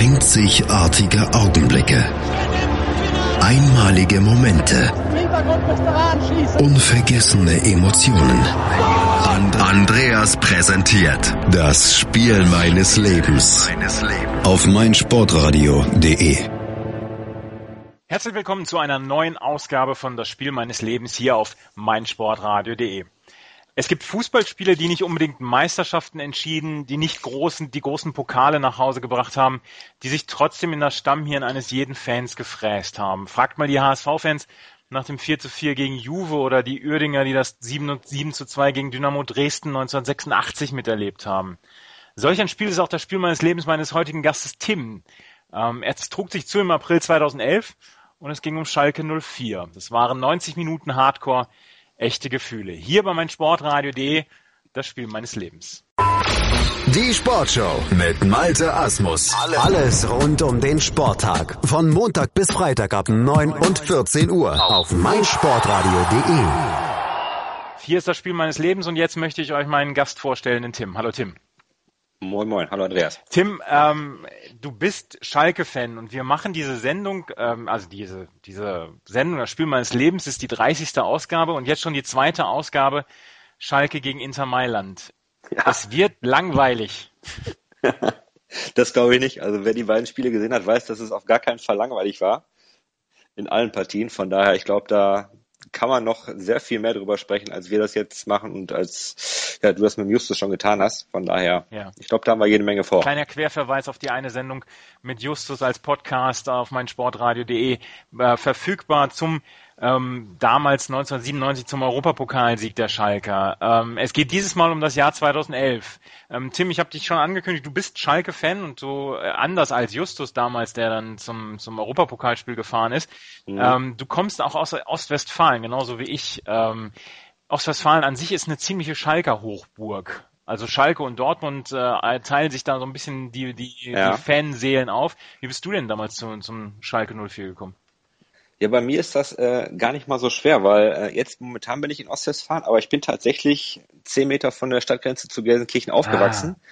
Einzigartige Augenblicke. Einmalige Momente. Unvergessene Emotionen. And Andreas präsentiert das Spiel meines Lebens auf meinsportradio.de. Herzlich willkommen zu einer neuen Ausgabe von Das Spiel meines Lebens hier auf meinsportradio.de. Es gibt Fußballspiele, die nicht unbedingt Meisterschaften entschieden, die nicht großen, die großen Pokale nach Hause gebracht haben, die sich trotzdem in das Stammhirn eines jeden Fans gefräst haben. Fragt mal die HSV-Fans nach dem 4 zu 4 gegen Juve oder die Uerdinger, die das 7, 7 zu 2 gegen Dynamo Dresden 1986 miterlebt haben. Solch ein Spiel ist auch das Spiel meines Lebens meines heutigen Gastes Tim. Ähm, er trug sich zu im April 2011 und es ging um Schalke 04. Das waren 90 Minuten Hardcore, echte Gefühle. Hier bei meinsportradio.de, das Spiel meines Lebens. Die Sportshow mit Malte Asmus. Alles rund um den Sporttag. Von Montag bis Freitag ab 9 und 14 Uhr auf meinsportradio.de. Hier ist das Spiel meines Lebens und jetzt möchte ich euch meinen Gast vorstellen, den Tim. Hallo Tim. Moin, moin. Hallo Andreas. Tim, ähm, du bist Schalke-Fan und wir machen diese Sendung, ähm, also diese, diese Sendung, das Spiel meines Lebens ist die 30. Ausgabe und jetzt schon die zweite Ausgabe Schalke gegen Inter Mailand. Ja. Es wird langweilig. das glaube ich nicht. Also wer die beiden Spiele gesehen hat, weiß, dass es auf gar keinen Fall langweilig war. In allen Partien. Von daher, ich glaube, da kann man noch sehr viel mehr darüber sprechen, als wir das jetzt machen und als ja, du das mit Justus schon getan hast. Von daher, ja. ich glaube, da haben wir jede Menge vor. Kleiner Querverweis auf die eine Sendung mit Justus als Podcast auf meinsportradio.de äh, verfügbar zum ähm, damals 1997 zum Europapokalsieg der Schalker. Ähm, es geht dieses Mal um das Jahr 2011. Ähm, Tim, ich habe dich schon angekündigt, du bist Schalke-Fan und so äh, anders als Justus damals, der dann zum, zum Europapokalspiel gefahren ist. Mhm. Ähm, du kommst auch aus Ostwestfalen, genauso wie ich. Ähm, Ostwestfalen an sich ist eine ziemliche Schalker Hochburg. Also Schalke und Dortmund äh, teilen sich da so ein bisschen die, die, ja. die Fanseelen auf. Wie bist du denn damals zu, zum Schalke 04 gekommen? Ja, bei mir ist das äh, gar nicht mal so schwer, weil äh, jetzt momentan bin ich in Ostwestfalen, aber ich bin tatsächlich zehn Meter von der Stadtgrenze zu Gelsenkirchen aufgewachsen. Ah.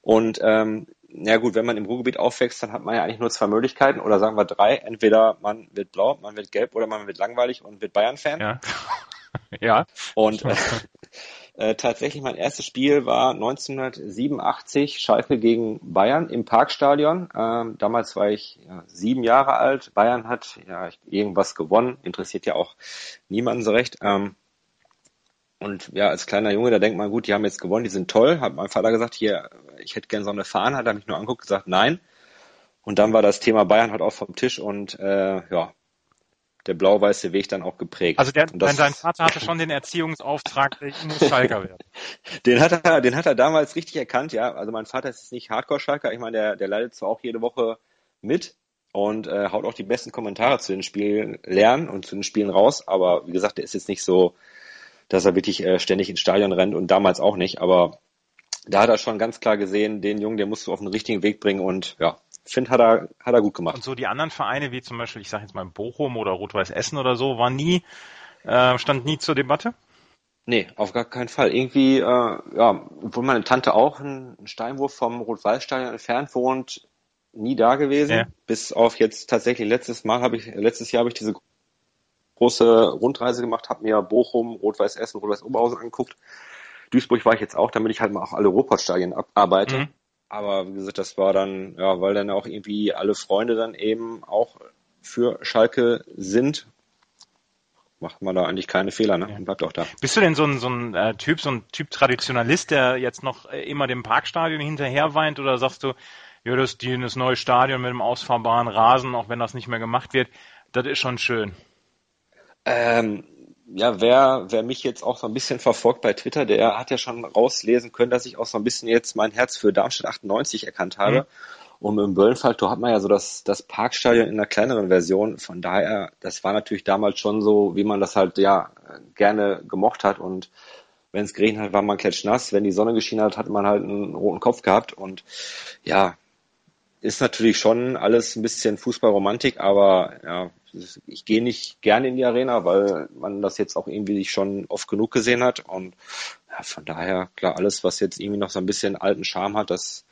Und ähm, ja gut, wenn man im Ruhrgebiet aufwächst, dann hat man ja eigentlich nur zwei Möglichkeiten oder sagen wir drei. Entweder man wird blau, man wird gelb oder man wird langweilig und wird Bayern-Fan. Ja. ja. Und äh, äh, tatsächlich mein erstes Spiel war 1987 Schalke gegen Bayern im Parkstadion. Ähm, damals war ich ja, sieben Jahre alt. Bayern hat ja irgendwas gewonnen, interessiert ja auch niemanden so recht. Ähm, und ja, als kleiner Junge, da denkt man, gut, die haben jetzt gewonnen, die sind toll. Hat mein Vater gesagt, hier, ich hätte gern so eine Fahne, hat er mich nur angeguckt, gesagt, nein. Und dann war das Thema Bayern halt auch vom Tisch und äh, ja, der blau-weiße Weg dann auch geprägt. Also der, das, sein Vater hatte schon den Erziehungsauftrag, ich muss Schalker werden. den hat er, den hat er damals richtig erkannt, ja. Also mein Vater ist nicht Hardcore-Schalker, ich meine, der, der leidet zwar auch jede Woche mit und äh, haut auch die besten Kommentare zu den Spielen lernen und zu den Spielen raus, aber wie gesagt, der ist jetzt nicht so, dass er wirklich äh, ständig ins Stadion rennt und damals auch nicht, aber da hat er schon ganz klar gesehen, den Jungen, der musst du auf den richtigen Weg bringen und ja, finde, hat er, hat er gut gemacht. Und so die anderen Vereine, wie zum Beispiel, ich sage jetzt mal Bochum oder Rot-Weiß Essen oder so, war nie, äh, stand nie zur Debatte? Nee, auf gar keinen Fall. Irgendwie, äh, ja, obwohl meine Tante auch einen Steinwurf vom Rot-Weiß-Stadion entfernt wohnt, nie da gewesen. Ja. Bis auf jetzt tatsächlich letztes Mal habe ich, letztes Jahr habe ich diese große Rundreise gemacht, habe mir Bochum, Rot-Weiß Essen, Rot-Weiß Oberhausen angeguckt. Duisburg war ich jetzt auch, damit ich halt mal auch alle Ruhrpott-Stadien abarbeite. Mhm. Aber wie gesagt, das war dann, ja, weil dann auch irgendwie alle Freunde dann eben auch für Schalke sind, macht man da eigentlich keine Fehler, ne? Und bleibt auch da. Bist du denn so ein, so ein äh, Typ, so ein Typ Traditionalist, der jetzt noch äh, immer dem Parkstadion hinterher weint oder sagst du, ja, das, die, das neue Stadion mit dem ausfahrbaren Rasen, auch wenn das nicht mehr gemacht wird, das ist schon schön. Ähm, ja, wer, wer mich jetzt auch so ein bisschen verfolgt bei Twitter, der hat ja schon rauslesen können, dass ich auch so ein bisschen jetzt mein Herz für Darmstadt 98 erkannt habe. Mhm. Und im Böllenfalltor hat man ja so das, das Parkstadion in einer kleineren Version. Von daher, das war natürlich damals schon so, wie man das halt ja gerne gemocht hat. Und wenn es geregnet hat, war man klatschnass. Wenn die Sonne geschienen hat, hat man halt einen roten Kopf gehabt. Und ja, ist natürlich schon alles ein bisschen Fußballromantik, aber ja, ich gehe nicht gerne in die Arena, weil man das jetzt auch irgendwie schon oft genug gesehen hat. Und ja, von daher, klar, alles, was jetzt irgendwie noch so ein bisschen alten Charme hat, das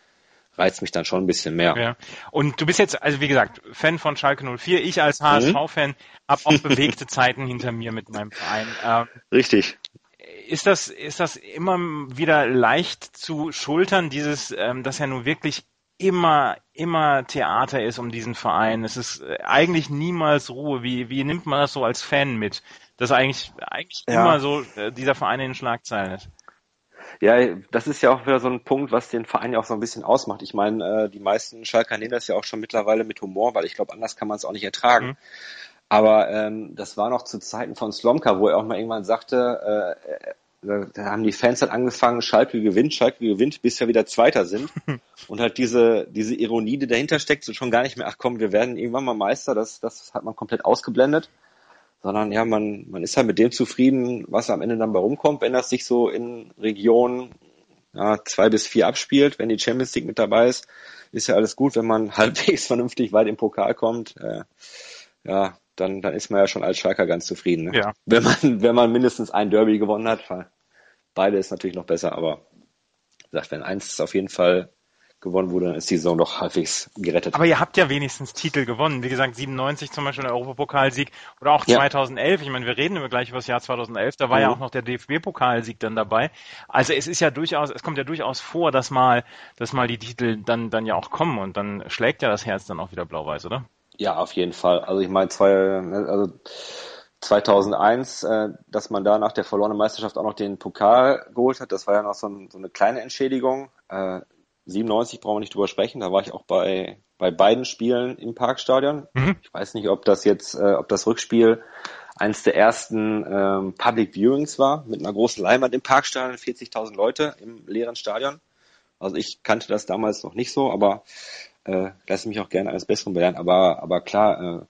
reizt mich dann schon ein bisschen mehr. Ja. Und du bist jetzt, also wie gesagt, Fan von Schalke 04. Ich als HSV-Fan mhm. habe auch bewegte Zeiten hinter mir mit meinem Verein. Ähm, Richtig. Ist das, ist das immer wieder leicht zu schultern, dieses, ähm, dass ja nun wirklich immer, immer Theater ist um diesen Verein. Es ist äh, eigentlich niemals Ruhe. Wie, wie nimmt man das so als Fan mit? Dass eigentlich, eigentlich ja. immer so äh, dieser Verein in den Schlagzeilen ist. Ja, das ist ja auch wieder so ein Punkt, was den Verein ja auch so ein bisschen ausmacht. Ich meine, äh, die meisten Schalker nehmen das ja auch schon mittlerweile mit Humor, weil ich glaube, anders kann man es auch nicht ertragen. Mhm. Aber ähm, das war noch zu Zeiten von Slomka, wo er auch mal irgendwann sagte, äh, da, da haben die Fans halt angefangen, Schalke gewinnt, Schalke gewinnt, bis wir wieder Zweiter sind. und halt diese, diese Ironie, die dahinter steckt, so schon gar nicht mehr, ach komm, wir werden irgendwann mal Meister, das, das hat man komplett ausgeblendet. Sondern ja, man, man ist halt mit dem zufrieden, was am Ende dann bei rumkommt, wenn das sich so in Regionen ja, zwei bis vier abspielt, wenn die Champions League mit dabei ist, ist ja alles gut, wenn man halbwegs vernünftig weit im Pokal kommt. Äh, ja, dann, dann ist man ja schon als Schalker ganz zufrieden. Ne? Ja. Wenn man, wenn man mindestens ein Derby gewonnen hat, beide ist natürlich noch besser, aber wie gesagt, wenn eins auf jeden Fall gewonnen wurde, dann ist die Saison doch halbwegs gerettet. Aber ihr habt ja wenigstens Titel gewonnen. Wie gesagt, 97 zum Beispiel der Europapokalsieg oder auch 2011. Ja. Ich meine, wir reden immer gleich über das Jahr 2011. Da war mhm. ja auch noch der DFB-Pokalsieg dann dabei. Also es ist ja durchaus, es kommt ja durchaus vor, dass mal, dass mal die Titel dann, dann ja auch kommen und dann schlägt ja das Herz dann auch wieder blau-weiß, oder? Ja, auf jeden Fall. Also ich meine, zwei, also 2001, äh, dass man da nach der verlorenen Meisterschaft auch noch den Pokal geholt hat, das war ja noch so, ein, so eine kleine Entschädigung. Äh, 97 brauchen wir nicht drüber sprechen, da war ich auch bei, bei beiden Spielen im Parkstadion. Mhm. Ich weiß nicht, ob das jetzt, äh, ob das Rückspiel eins der ersten ähm, Public Viewings war, mit einer großen Leinwand im Parkstadion, 40.000 Leute im leeren Stadion. Also ich kannte das damals noch nicht so, aber äh, lasse mich auch gerne eines Besseren belehren. Aber, aber klar,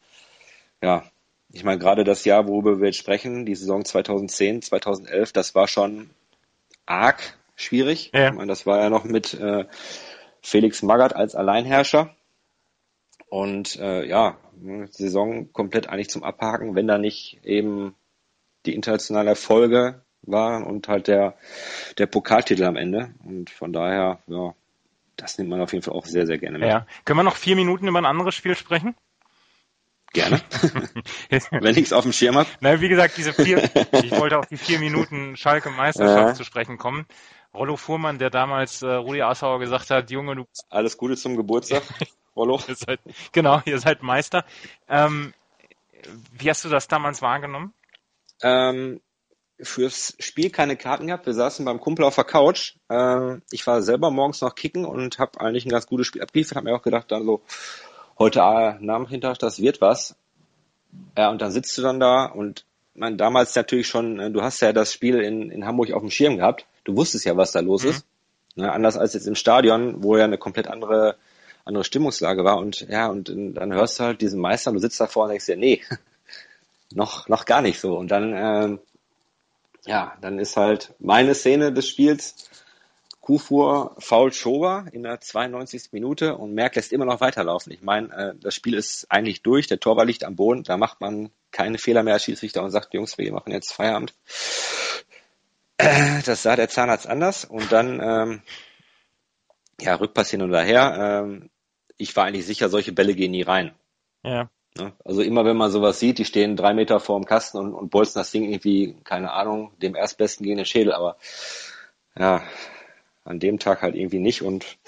äh, ja, ich meine, gerade das Jahr, worüber wir jetzt sprechen, die Saison 2010, 2011, das war schon arg schwierig. Ja. Ich meine, das war ja noch mit äh, Felix Magath als Alleinherrscher. Und äh, ja, Saison komplett eigentlich zum Abhaken, wenn da nicht eben die internationale Erfolge waren und halt der, der Pokaltitel am Ende. Und von daher, ja, das nimmt man auf jeden Fall auch sehr, sehr gerne mit. Ja. Können wir noch vier Minuten über ein anderes Spiel sprechen? Gerne. Wenn ich es auf dem Schirm habe. Na, wie gesagt, diese vier, ich wollte auf die vier Minuten Schalke Meisterschaft ja. zu sprechen kommen. Rollo Fuhrmann, der damals äh, Rudi Assauer gesagt hat, Junge, du. Alles Gute zum Geburtstag, Rollo. ihr seid, genau, ihr seid Meister. Ähm, wie hast du das damals wahrgenommen? Ähm, fürs Spiel keine Karten gehabt. Wir saßen beim Kumpel auf der Couch. Ähm, ich war selber morgens noch kicken und habe eigentlich ein ganz gutes Spiel abgeliefert. Habe mir auch gedacht, dann so heute Nachmittag, das wird was. Ja, und dann sitzt du dann da und man damals natürlich schon, äh, du hast ja das Spiel in, in Hamburg auf dem Schirm gehabt. Du wusstest ja, was da los mhm. ist. Ne, anders als jetzt im Stadion, wo ja eine komplett andere andere Stimmungslage war und ja und dann hörst du halt diesen Meister und du sitzt davor und denkst dir, nee, noch noch gar nicht so und dann ähm, ja, dann ist halt meine Szene des Spiels Kufur faul Schober in der 92. Minute und Merck lässt immer noch weiterlaufen. Ich meine, äh, das Spiel ist eigentlich durch, der Torwart liegt am Boden, da macht man keine Fehler mehr als Schiedsrichter und sagt, Jungs, wir machen jetzt Feierabend. Äh, das sah der Zahnarzt anders und dann, ähm, ja, Rückpass hin und her. Ähm, ich war eigentlich sicher, solche Bälle gehen nie rein. Ja. Ne? Also immer wenn man sowas sieht, die stehen drei Meter vor dem Kasten und, und bolzen das Ding irgendwie, keine Ahnung, dem Erstbesten gegen den Schädel, aber ja, an dem Tag halt irgendwie nicht und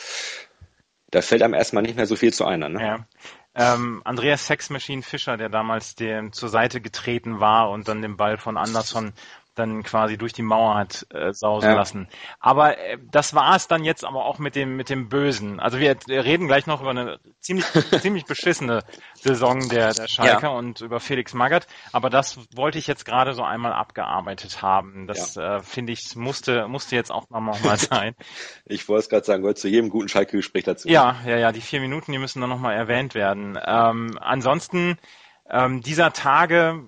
da fällt einem erstmal nicht mehr so viel zu einer. Ne? Ja. Ähm, Andreas Sex Machine Fischer, der damals dem zur Seite getreten war und dann den Ball von Anderson dann quasi durch die Mauer hat äh, sausen ja. lassen. Aber äh, das war es dann jetzt aber auch mit dem mit dem Bösen. Also wir reden gleich noch über eine ziemlich ziemlich beschissene Saison der der Schalker ja. und über Felix Magath. Aber das wollte ich jetzt gerade so einmal abgearbeitet haben. Das ja. äh, finde ich musste musste jetzt auch noch mal sein. ich wollte es gerade sagen, gehört zu jedem guten Schalke-Gespräch dazu. Ja, ja, ja. Die vier Minuten, die müssen dann noch mal erwähnt werden. Ähm, ansonsten ähm, dieser Tage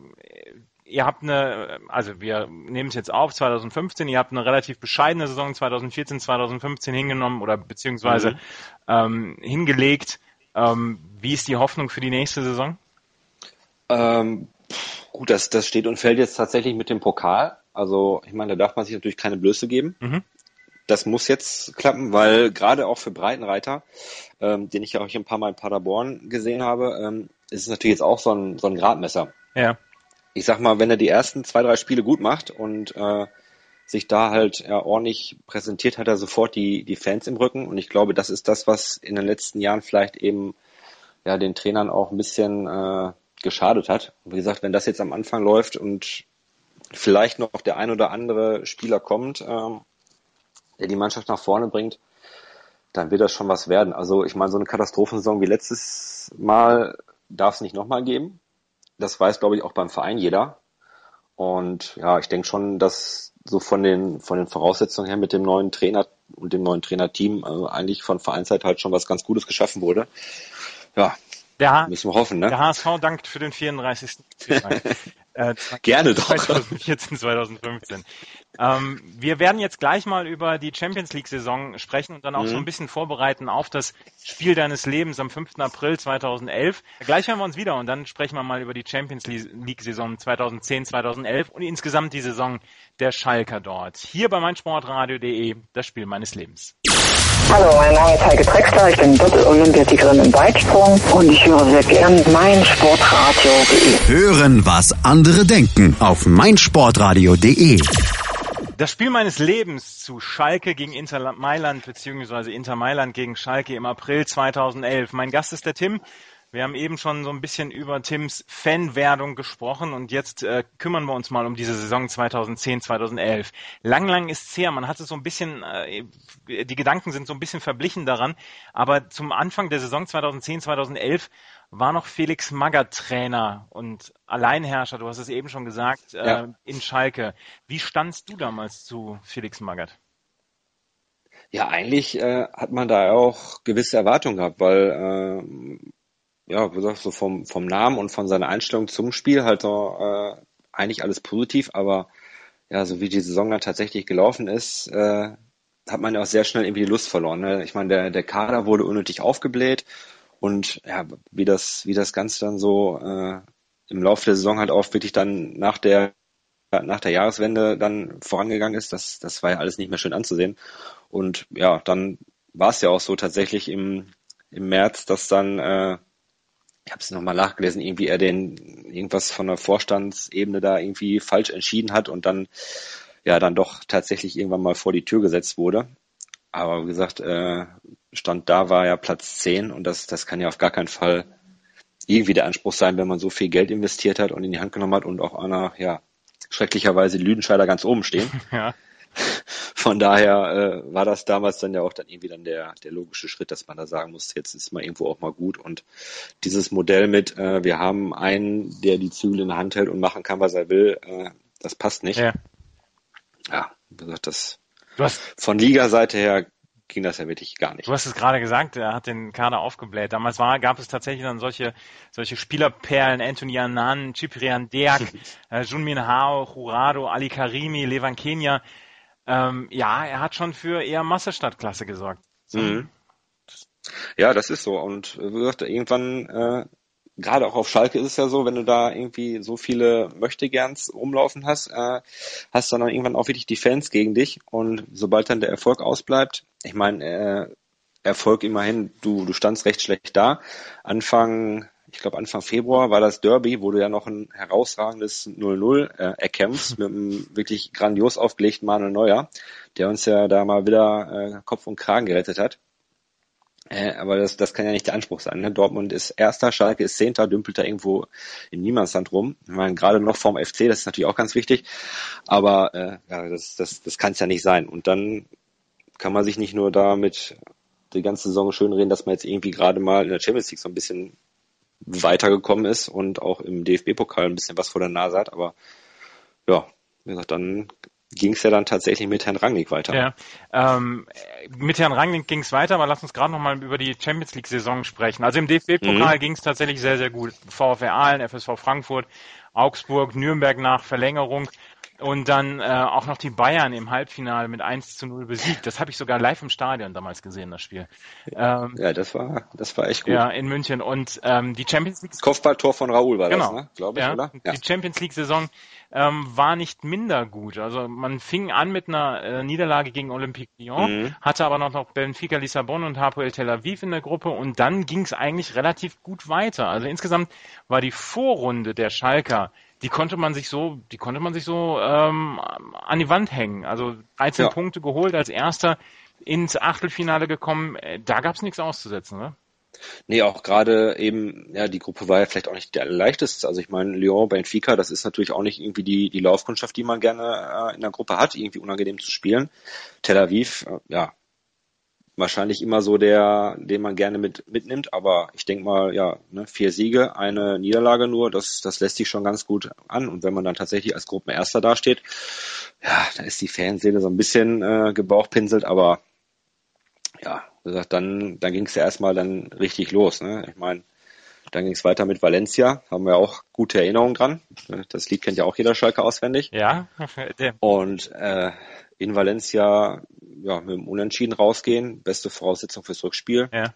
ihr habt eine, also wir nehmen es jetzt auf, 2015, ihr habt eine relativ bescheidene Saison 2014, 2015 hingenommen oder beziehungsweise mhm. ähm, hingelegt. Ähm, wie ist die Hoffnung für die nächste Saison? Ähm, gut, das, das steht und fällt jetzt tatsächlich mit dem Pokal. Also ich meine, da darf man sich natürlich keine Blöße geben. Mhm. das muss jetzt klappen, weil gerade auch für Breitenreiter, ähm, den ich ja auch hier ein paar Mal in Paderborn gesehen habe, ähm, ist es natürlich jetzt auch so ein, so ein Gradmesser. Ja. Ich sag mal, wenn er die ersten zwei, drei Spiele gut macht und äh, sich da halt ja, ordentlich präsentiert, hat er sofort die, die Fans im Rücken. Und ich glaube, das ist das, was in den letzten Jahren vielleicht eben ja den Trainern auch ein bisschen äh, geschadet hat. Wie gesagt, wenn das jetzt am Anfang läuft und vielleicht noch der ein oder andere Spieler kommt, ähm, der die Mannschaft nach vorne bringt, dann wird das schon was werden. Also ich meine, so eine Katastrophensaison wie letztes Mal darf es nicht nochmal geben. Das weiß, glaube ich, auch beim Verein jeder. Und ja, ich denke schon, dass so von den, von den Voraussetzungen her mit dem neuen Trainer und dem neuen Trainerteam also eigentlich von Vereinsseite halt schon was ganz Gutes geschaffen wurde. Ja, der, müssen wir hoffen, ne? Der HSV dankt für den 34. äh, Gerne doch. 2014, 2015. Ähm, wir werden jetzt gleich mal über die Champions League-Saison sprechen und dann auch mhm. so ein bisschen vorbereiten auf das Spiel deines Lebens am 5. April 2011. Gleich hören wir uns wieder und dann sprechen wir mal über die Champions League-Saison 2010, 2011 und insgesamt die Saison der Schalker dort. Hier bei meinsportradio.de, das Spiel meines Lebens. Hallo, mein Name ist Heike Drexler, ich bin Doppel-Olympiasiegerin im Weitsprung und ich höre sehr gern meinsportradio.de. Hören, was andere denken auf meinsportradio.de. Das Spiel meines Lebens zu Schalke gegen Inter Mailand beziehungsweise Inter Mailand gegen Schalke im April 2011. Mein Gast ist der Tim. Wir haben eben schon so ein bisschen über Tims Fanwerdung gesprochen und jetzt äh, kümmern wir uns mal um diese Saison 2010, 2011. Lang, lang ist es her. Man hatte so ein bisschen, äh, die Gedanken sind so ein bisschen verblichen daran, aber zum Anfang der Saison 2010, 2011 war noch Felix Magath Trainer und Alleinherrscher, du hast es eben schon gesagt, äh, ja. in Schalke. Wie standst du damals zu Felix Magath? Ja, eigentlich äh, hat man da auch gewisse Erwartungen gehabt, weil äh, ja, wie gesagt, so vom, vom Namen und von seiner Einstellung zum Spiel halt so äh, eigentlich alles positiv, aber ja, so wie die Saison dann tatsächlich gelaufen ist, äh, hat man ja auch sehr schnell irgendwie die Lust verloren. Ne? Ich meine, der, der Kader wurde unnötig aufgebläht und ja, wie das, wie das Ganze dann so äh, im Laufe der Saison halt auch wirklich dann nach der nach der Jahreswende dann vorangegangen ist, das, das war ja alles nicht mehr schön anzusehen. Und ja, dann war es ja auch so tatsächlich im, im März, dass dann, äh, ich habe es nochmal nachgelesen, irgendwie er den irgendwas von der Vorstandsebene da irgendwie falsch entschieden hat und dann ja dann doch tatsächlich irgendwann mal vor die Tür gesetzt wurde. Aber wie gesagt, äh, Stand da war ja Platz 10 und das, das kann ja auf gar keinen Fall irgendwie der Anspruch sein, wenn man so viel Geld investiert hat und in die Hand genommen hat und auch einer, ja, schrecklicherweise Lüdenscheider ganz oben stehen. Ja. Von daher äh, war das damals dann ja auch dann irgendwie dann der, der logische Schritt, dass man da sagen muss, jetzt ist mal irgendwo auch mal gut. Und dieses Modell mit, äh, wir haben einen, der die Zügel in der Hand hält und machen kann, was er will, äh, das passt nicht. Ja. Ja, wie gesagt, das von Liga-Seite her ging das ja wirklich gar nicht. Du hast es gerade gesagt, er hat den Kader aufgebläht. Damals war, gab es tatsächlich dann solche, solche Spielerperlen, Anthony Annan, Ciprian Deak, äh, Junmin Hao, Jurado, Ali Karimi, Levan Kenya. Ähm, ja, er hat schon für eher Massestadtklasse gesorgt. So. Mhm. Ja, das ist so. Und wie gesagt, irgendwann äh, gerade auch auf Schalke ist es ja so, wenn du da irgendwie so viele Möchtegerns rumlaufen hast, äh, hast du dann irgendwann auch wirklich die Fans gegen dich und sobald dann der Erfolg ausbleibt, ich meine, äh, Erfolg immerhin, du, du standst recht schlecht da. Anfang, ich glaube Anfang Februar war das Derby, wo du ja noch ein herausragendes 0-0 äh, erkämpfst mit einem wirklich grandios aufgelegten Manuel Neuer, der uns ja da mal wieder äh, Kopf und Kragen gerettet hat. Äh, aber das, das kann ja nicht der Anspruch sein. Ne? Dortmund ist Erster, Schalke ist Zehnter, dümpelt da irgendwo im Niemandsland rum. Ich meine, gerade noch vorm FC, das ist natürlich auch ganz wichtig. Aber äh, ja, das, das, das kann es ja nicht sein. Und dann kann man sich nicht nur damit die ganze Saison schönreden, dass man jetzt irgendwie gerade mal in der Champions League so ein bisschen weitergekommen ist und auch im DFB-Pokal ein bisschen was vor der Nase hat. Aber ja, wie gesagt, dann ging es ja dann tatsächlich mit Herrn Rangnick weiter. Ja, ähm, mit Herrn Rangnick ging es weiter, aber lass uns gerade nochmal über die Champions League-Saison sprechen. Also im DFB-Pokal mhm. ging es tatsächlich sehr, sehr gut. VfR Aalen, FSV Frankfurt, Augsburg, Nürnberg nach Verlängerung. Und dann äh, auch noch die Bayern im Halbfinale mit 1 zu 0 besiegt. Das habe ich sogar live im Stadion damals gesehen, das Spiel. Ähm, ja, das war, das war echt gut. Ja, in München. Und ähm, die Champions League. Kopfballtor von Raoul war genau. das, ne? Glaube ich, ja, oder? Ja. Die Champions League-Saison ähm, war nicht minder gut. Also man fing an mit einer äh, Niederlage gegen Olympique Lyon, mhm. hatte aber noch, noch Benfica Lissabon und Hapoel Tel Aviv in der Gruppe und dann ging es eigentlich relativ gut weiter. Also insgesamt war die Vorrunde der Schalker die konnte man sich so, die konnte man sich so ähm, an die Wand hängen. Also 13 ja. Punkte geholt als erster ins Achtelfinale gekommen. Äh, da gab es nichts auszusetzen, ne? Nee, auch gerade eben, ja, die Gruppe war ja vielleicht auch nicht der leichteste. Also ich meine, Lyon, Benfica, das ist natürlich auch nicht irgendwie die, die Laufkundschaft, die man gerne äh, in der Gruppe hat, irgendwie unangenehm zu spielen. Tel Aviv, äh, ja, wahrscheinlich immer so der, den man gerne mit, mitnimmt, aber ich denke mal, ja, ne, vier Siege, eine Niederlage nur, das, das lässt sich schon ganz gut an. Und wenn man dann tatsächlich als Gruppenerster dasteht, ja, da ist die Fanseele so ein bisschen äh, gebauchpinselt, aber ja, wie gesagt, dann, dann ging es ja erstmal dann richtig los. Ne? Ich meine, dann ging es weiter mit Valencia, haben wir auch gute Erinnerungen dran. Das Lied kennt ja auch jeder Schalke auswendig. Ja. Und äh, in Valencia ja, mit dem Unentschieden rausgehen, beste Voraussetzung fürs Rückspiel. Ja.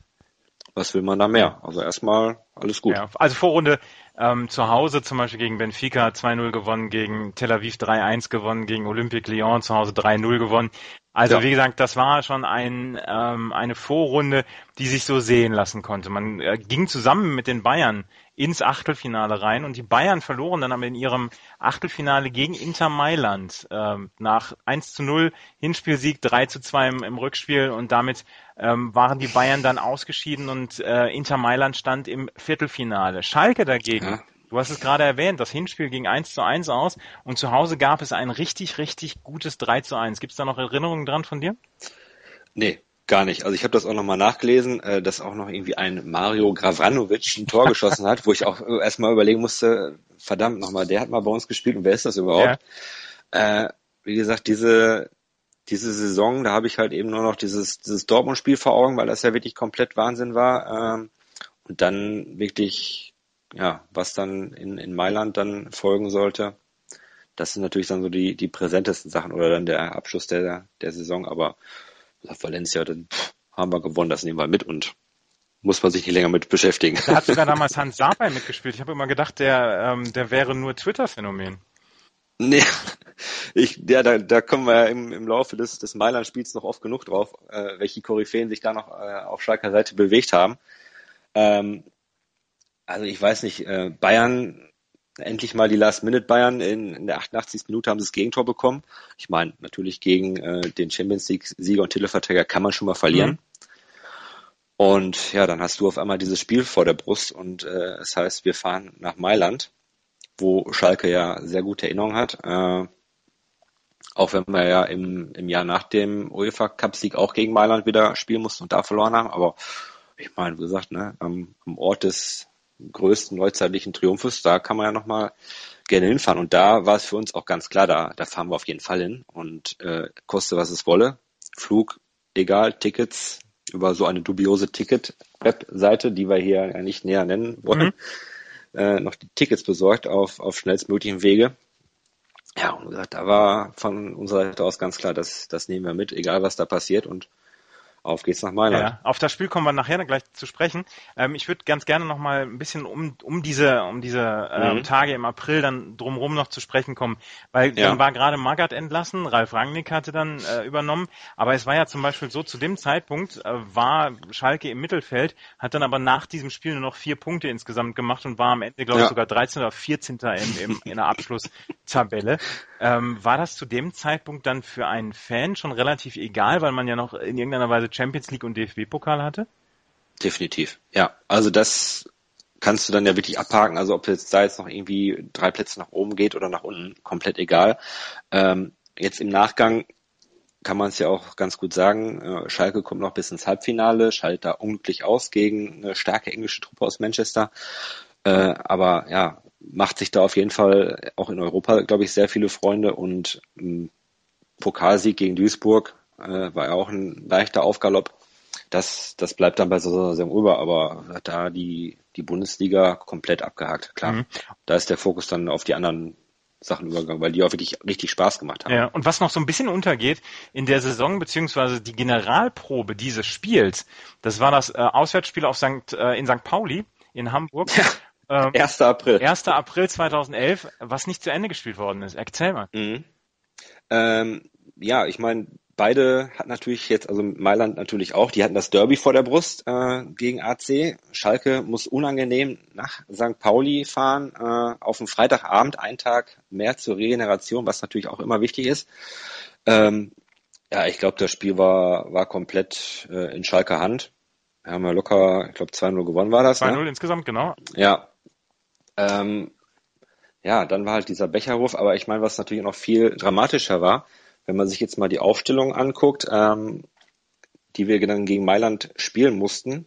Was will man da mehr? Also erstmal alles gut. Ja, also Vorrunde ähm, zu Hause zum Beispiel gegen Benfica 2-0 gewonnen, gegen Tel Aviv 3-1 gewonnen, gegen Olympique Lyon zu Hause 3-0 gewonnen. Also ja. wie gesagt, das war schon ein, ähm, eine Vorrunde, die sich so sehen lassen konnte. Man äh, ging zusammen mit den Bayern ins Achtelfinale rein und die Bayern verloren dann aber in ihrem Achtelfinale gegen Inter Mailand äh, nach 1 zu 0 Hinspielsieg 3 zu 2 im, im Rückspiel und damit ähm, waren die Bayern dann ausgeschieden und äh, Inter Mailand stand im Viertelfinale. Schalke dagegen ja. Du hast es gerade erwähnt, das Hinspiel ging 1 zu 1 aus und zu Hause gab es ein richtig, richtig gutes 3 zu 1. Gibt es da noch Erinnerungen dran von dir? Nee, gar nicht. Also ich habe das auch nochmal nachgelesen, äh, dass auch noch irgendwie ein Mario Gravranovic ein Tor geschossen hat, wo ich auch erstmal überlegen musste, verdammt nochmal, der hat mal bei uns gespielt und wer ist das überhaupt? Ja. Äh, wie gesagt, diese, diese Saison, da habe ich halt eben nur noch dieses, dieses Dortmund-Spiel vor Augen, weil das ja wirklich komplett Wahnsinn war. Ähm, und dann wirklich ja, was dann in, in Mailand dann folgen sollte, das sind natürlich dann so die, die präsentesten Sachen oder dann der Abschluss der, der Saison, aber Valencia, dann haben wir gewonnen, das nehmen wir mit und muss man sich nicht länger mit beschäftigen. Da hat sogar damals Hans Sapai mitgespielt. Ich habe immer gedacht, der, ähm, der wäre nur Twitter-Phänomen. Nee, ich, ja, da, da kommen wir ja im, im Laufe des, des Mailand-Spiels noch oft genug drauf, äh, welche Koryphäen sich da noch äh, auf Schalker Seite bewegt haben. Ähm, also ich weiß nicht, äh, Bayern, endlich mal die Last-Minute-Bayern, in, in der 88. Minute haben sie das Gegentor bekommen. Ich meine, natürlich gegen äh, den Champions League-Sieger und Titelverträger kann man schon mal verlieren. Mhm. Und ja, dann hast du auf einmal dieses Spiel vor der Brust und äh, das heißt, wir fahren nach Mailand, wo Schalke ja sehr gute Erinnerungen hat. Äh, auch wenn wir ja im, im Jahr nach dem UEFA Cup Sieg auch gegen Mailand wieder spielen mussten und da verloren haben. Aber ich meine, wie gesagt, ne, am, am Ort des größten neuzeitlichen Triumphes, da kann man ja nochmal gerne hinfahren. Und da war es für uns auch ganz klar, da, da fahren wir auf jeden Fall hin. Und äh, koste was es wolle. Flug, egal, Tickets über so eine dubiose Ticket-Webseite, die wir hier ja nicht näher nennen wollen, mhm. äh, noch die Tickets besorgt auf, auf schnellstmöglichen Wege. Ja, und gesagt, da war von unserer Seite aus ganz klar, das, das nehmen wir mit, egal was da passiert. Und auf geht's nach Mailand. Ja, auf das Spiel kommen wir nachher gleich zu sprechen. Ähm, ich würde ganz gerne noch mal ein bisschen um, um diese, um diese ähm, mhm. Tage im April dann drumherum noch zu sprechen kommen, weil ja. dann war gerade Magath entlassen, Ralf Rangnick hatte dann äh, übernommen, aber es war ja zum Beispiel so, zu dem Zeitpunkt äh, war Schalke im Mittelfeld, hat dann aber nach diesem Spiel nur noch vier Punkte insgesamt gemacht und war am Ende, glaube ich, sogar 13 oder 14. In, in, in der Abschlusstabelle. Ähm, war das zu dem Zeitpunkt dann für einen Fan schon relativ egal, weil man ja noch in irgendeiner Weise Champions League und DFB-Pokal hatte? Definitiv, ja. Also das kannst du dann ja wirklich abhaken. Also ob jetzt da jetzt noch irgendwie drei Plätze nach oben geht oder nach unten, komplett egal. Ähm, jetzt im Nachgang kann man es ja auch ganz gut sagen. Äh, Schalke kommt noch bis ins Halbfinale, schaltet da unglücklich aus gegen eine starke englische Truppe aus Manchester. Äh, aber ja, macht sich da auf jeden Fall auch in Europa, glaube ich, sehr viele Freunde und ähm, Pokalsieg gegen Duisburg äh, war ja auch ein leichter Aufgalopp. Das, das bleibt dann bei so einer Saison über, aber da die, die Bundesliga komplett abgehakt, klar. Mhm. Da ist der Fokus dann auf die anderen Sachen übergegangen, weil die auch wirklich richtig Spaß gemacht haben. Ja, und was noch so ein bisschen untergeht in der Saison, beziehungsweise die Generalprobe dieses Spiels, das war das äh, Auswärtsspiel auf St., äh, in St. Pauli in Hamburg. Ja. Ähm, 1. April. 1. April 2011, was nicht zu Ende gespielt worden ist. Erzähl mal. Mhm. Ähm, ja, ich meine, beide hat natürlich jetzt, also Mailand natürlich auch, die hatten das Derby vor der Brust äh, gegen AC. Schalke muss unangenehm nach St. Pauli fahren, äh, auf dem Freitagabend, einen Tag mehr zur Regeneration, was natürlich auch immer wichtig ist. Ähm, ja, ich glaube, das Spiel war, war komplett äh, in Schalke Hand. Wir haben ja locker, ich glaube 2-0 gewonnen war das. 2-0 ne? insgesamt, genau. Ja. Ähm, ja, dann war halt dieser Becherwurf, aber ich meine, was natürlich noch viel dramatischer war, wenn man sich jetzt mal die Aufstellung anguckt, ähm, die wir dann gegen Mailand spielen mussten,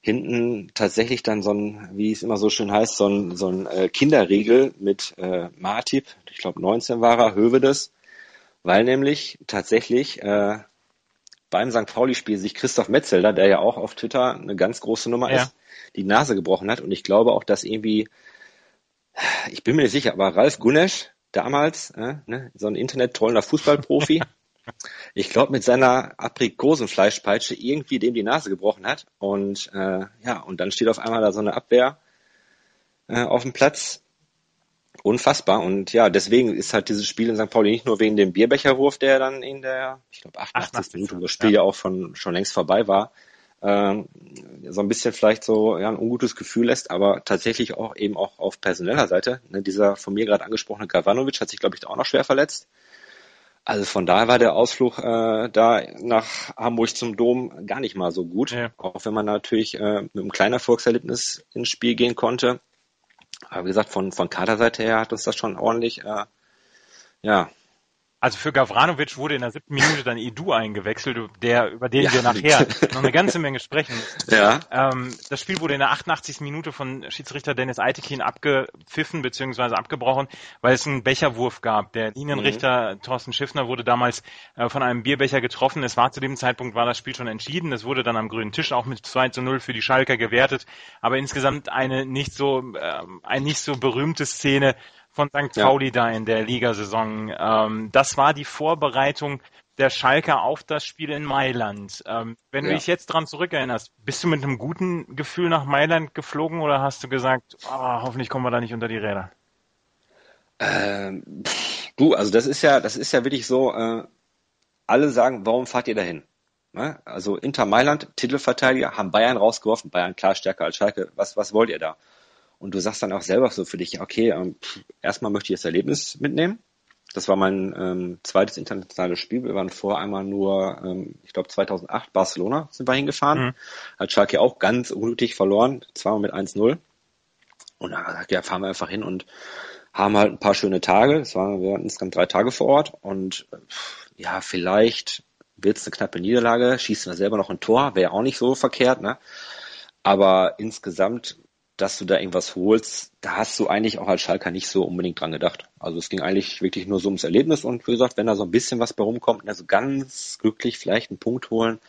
hinten tatsächlich dann so ein, wie es immer so schön heißt, so ein, so ein äh, Kinderriegel mit äh, Martip, ich glaube 19 war er, Hövedes, weil nämlich tatsächlich äh, beim St. Pauli-Spiel sich Christoph Metzelder, der ja auch auf Twitter eine ganz große Nummer ja. ist, die Nase gebrochen hat. Und ich glaube auch, dass irgendwie, ich bin mir nicht sicher, aber Ralf Gunesch damals, äh, ne, so ein internet-tollender Fußballprofi, ich glaube, mit seiner Aprikosenfleischpeitsche irgendwie dem die Nase gebrochen hat. Und äh, ja, und dann steht auf einmal da so eine Abwehr äh, auf dem Platz. Unfassbar. Und ja, deswegen ist halt dieses Spiel in St. Pauli nicht nur wegen dem Bierbecherwurf, der dann in der, ich glaube, 88. 88. Minute, wo das Spiel ja. ja auch schon, schon längst vorbei war, ähm, so ein bisschen vielleicht so ja, ein ungutes Gefühl lässt, aber tatsächlich auch eben auch auf personeller Seite. Ne, dieser von mir gerade angesprochene Gavanovic hat sich, glaube ich, auch noch schwer verletzt. Also von daher war der Ausflug äh, da nach Hamburg zum Dom gar nicht mal so gut, ja. auch wenn man natürlich äh, mit einem kleinen Erfolgserlebnis ins Spiel gehen konnte. Aber wie gesagt, von, von Kaderseite her hat uns das schon ordentlich äh, ja, also für Gavranovic wurde in der siebten Minute dann Edu eingewechselt, der, über den ja. wir nachher noch eine ganze Menge sprechen. Ja. Ähm, das Spiel wurde in der 88. Minute von Schiedsrichter Dennis Eitekin abgepfiffen bzw. abgebrochen, weil es einen Becherwurf gab. Der Linienrichter mhm. Thorsten Schiffner wurde damals äh, von einem Bierbecher getroffen. Es war zu dem Zeitpunkt war das Spiel schon entschieden. Es wurde dann am grünen Tisch auch mit 2 zu 0 für die Schalker gewertet. Aber insgesamt eine nicht so, äh, eine nicht so berühmte Szene, von St. Pauli ja. da in der Ligasaison. Ähm, das war die Vorbereitung der Schalker auf das Spiel in Mailand. Ähm, wenn ja. du dich jetzt dran zurückerinnerst, bist du mit einem guten Gefühl nach Mailand geflogen oder hast du gesagt, oh, hoffentlich kommen wir da nicht unter die Räder? Ähm, du, also das ist ja, das ist ja wirklich so, äh, alle sagen, warum fahrt ihr dahin? Ne? Also Inter Mailand, Titelverteidiger, haben Bayern rausgeworfen, Bayern klar stärker als Schalke, was, was wollt ihr da? Und du sagst dann auch selber so für dich, okay, ähm, erstmal möchte ich das Erlebnis mitnehmen. Das war mein ähm, zweites internationales Spiel. Wir waren vorher einmal nur, ähm, ich glaube 2008, Barcelona sind wir hingefahren. Mhm. Hat Schalke auch ganz unnötig verloren, zweimal mit 1-0. Und da gesagt, ja, fahren wir einfach hin und haben halt ein paar schöne Tage. Es waren, wir waren insgesamt drei Tage vor Ort und ja, vielleicht wird es eine knappe Niederlage, schießen wir selber noch ein Tor, wäre auch nicht so verkehrt, ne? Aber insgesamt dass du da irgendwas holst, da hast du eigentlich auch als Schalker nicht so unbedingt dran gedacht. Also es ging eigentlich wirklich nur so ums Erlebnis und wie gesagt, wenn da so ein bisschen was bei rumkommt, also ganz glücklich vielleicht einen Punkt holen,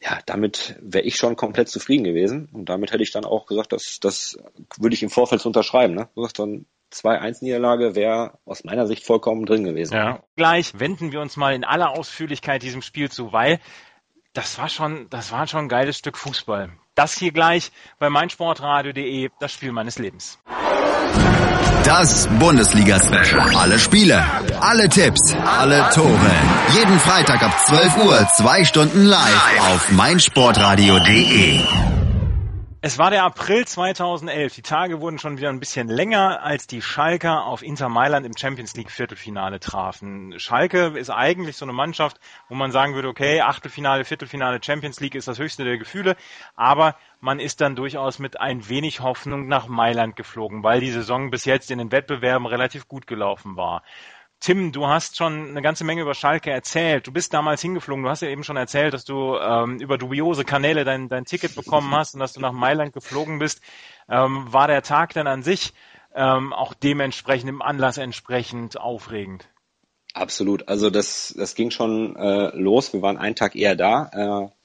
ja, damit wäre ich schon komplett zufrieden gewesen und damit hätte ich dann auch gesagt, dass das würde ich im Vorfeld unterschreiben. Ne? Du sagst dann 2-1-Niederlage wäre aus meiner Sicht vollkommen drin gewesen. Ja. Gleich wenden wir uns mal in aller Ausführlichkeit diesem Spiel zu, weil das war schon, das war schon ein geiles Stück Fußball. Das hier gleich bei meinsportradio.de, das Spiel meines Lebens. Das Bundesliga-Special. Alle Spiele, alle Tipps, alle Tore. Jeden Freitag ab 12 Uhr, zwei Stunden live auf meinsportradio.de. Es war der April 2011. Die Tage wurden schon wieder ein bisschen länger, als die Schalker auf Inter Mailand im Champions League Viertelfinale trafen. Schalke ist eigentlich so eine Mannschaft, wo man sagen würde, okay, Achtelfinale, Viertelfinale Champions League ist das höchste der Gefühle, aber man ist dann durchaus mit ein wenig Hoffnung nach Mailand geflogen, weil die Saison bis jetzt in den Wettbewerben relativ gut gelaufen war. Tim, du hast schon eine ganze Menge über Schalke erzählt. Du bist damals hingeflogen. Du hast ja eben schon erzählt, dass du ähm, über dubiose Kanäle dein, dein Ticket bekommen hast und dass du nach Mailand geflogen bist. Ähm, war der Tag dann an sich ähm, auch dementsprechend im Anlass entsprechend aufregend? Absolut. Also das, das ging schon äh, los. Wir waren einen Tag eher da. Äh,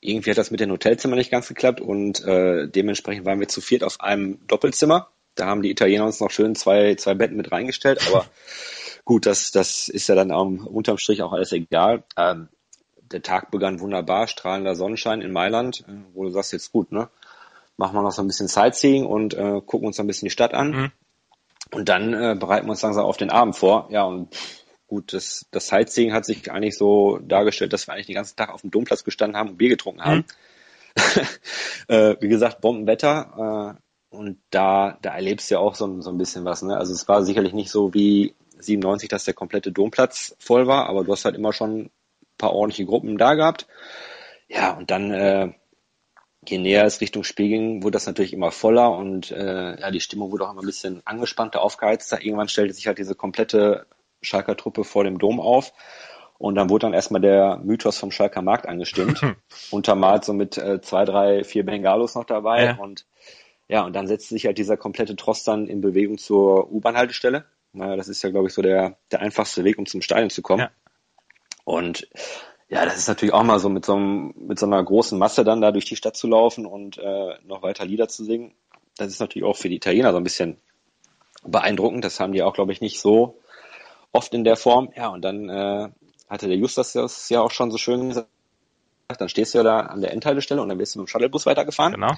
irgendwie hat das mit den Hotelzimmern nicht ganz geklappt und äh, dementsprechend waren wir zu viert auf einem Doppelzimmer Da haben die Italiener uns noch schön zwei, zwei Betten mit reingestellt, aber gut, das, das ist ja dann am, unterm Strich auch alles egal. Ähm, der Tag begann wunderbar, strahlender Sonnenschein in Mailand, äh, wo du sagst, jetzt gut, ne? Machen wir noch so ein bisschen Sightseeing und äh, gucken uns ein bisschen die Stadt an. Mhm. Und dann äh, bereiten wir uns langsam auf den Abend vor. Ja, und gut, das, das Sightseeing hat sich eigentlich so dargestellt, dass wir eigentlich den ganzen Tag auf dem Domplatz gestanden haben und Bier getrunken haben. Mhm. äh, wie gesagt, Bombenwetter. Äh, und da, da erlebst du ja auch so, so ein bisschen was. Ne? Also es war sicherlich nicht so wie 97, dass der komplette Domplatz voll war, aber du hast halt immer schon ein paar ordentliche Gruppen da gehabt. Ja, und dann äh, je näher es Richtung Spiel ging, wurde das natürlich immer voller und äh, ja, die Stimmung wurde auch immer ein bisschen angespannter, aufgeheizter. Irgendwann stellte sich halt diese komplette Schalker Truppe vor dem Dom auf und dann wurde dann erstmal der Mythos vom Schalker Markt angestimmt, untermalt so mit äh, zwei, drei, vier Bengalos noch dabei ja. und ja, und dann setzte sich halt dieser komplette Tross dann in Bewegung zur U-Bahn-Haltestelle. Naja, das ist ja, glaube ich, so der, der einfachste Weg, um zum Stadion zu kommen. Ja. Und ja, das ist natürlich auch mal so mit so, einem, mit so einer großen Masse dann da durch die Stadt zu laufen und äh, noch weiter Lieder zu singen. Das ist natürlich auch für die Italiener so ein bisschen beeindruckend. Das haben die auch, glaube ich, nicht so oft in der Form. Ja, und dann äh, hatte der Justus das ja auch schon so schön gesagt. Dann stehst du ja da an der Endhaltestelle und dann wirst du mit dem Shuttlebus weitergefahren. Genau.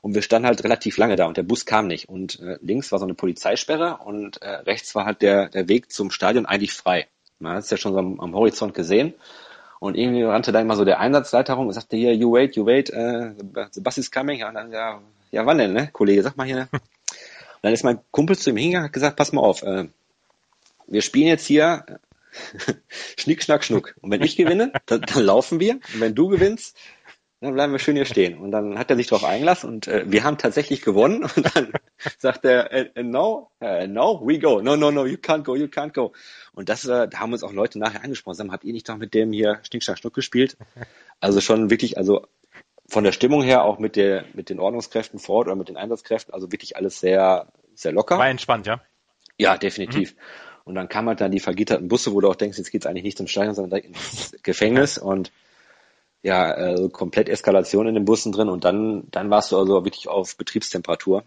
Und wir standen halt relativ lange da und der Bus kam nicht. Und äh, links war so eine Polizeisperre und äh, rechts war halt der, der Weg zum Stadion eigentlich frei. Man hat es ja schon so am, am Horizont gesehen. Und irgendwie rannte da immer so der Einsatzleiter rum und sagte hier, you wait, you wait, äh, the bus is coming. Ja, dann, ja, ja, wann denn, ne, Kollege, sag mal hier. Und dann ist mein Kumpel zu ihm hingegangen und hat gesagt, pass mal auf, äh, wir spielen jetzt hier Schnick, Schnack, Schnuck. Und wenn ich gewinne, dann, dann laufen wir. Und wenn du gewinnst, dann bleiben wir schön hier stehen. Und dann hat er sich darauf eingelassen und äh, wir haben tatsächlich gewonnen. Und dann sagt er, äh, no, uh, no, we go. No, no, no, you can't go, you can't go. Und das, äh, da haben uns auch Leute nachher angesprochen, sagen, habt ihr nicht doch mit dem hier Schnickschnack Schnuck gespielt? Also schon wirklich, also von der Stimmung her auch mit der, mit den Ordnungskräften vor Ort oder mit den Einsatzkräften, also wirklich alles sehr, sehr locker. War entspannt, ja? Ja, definitiv. Mhm. Und dann kam halt dann die vergitterten Busse, wo du auch denkst, jetzt geht's eigentlich nicht zum Stadion, sondern ins Gefängnis und ja, also komplett Eskalation in den Bussen drin und dann, dann warst du also wirklich auf Betriebstemperatur.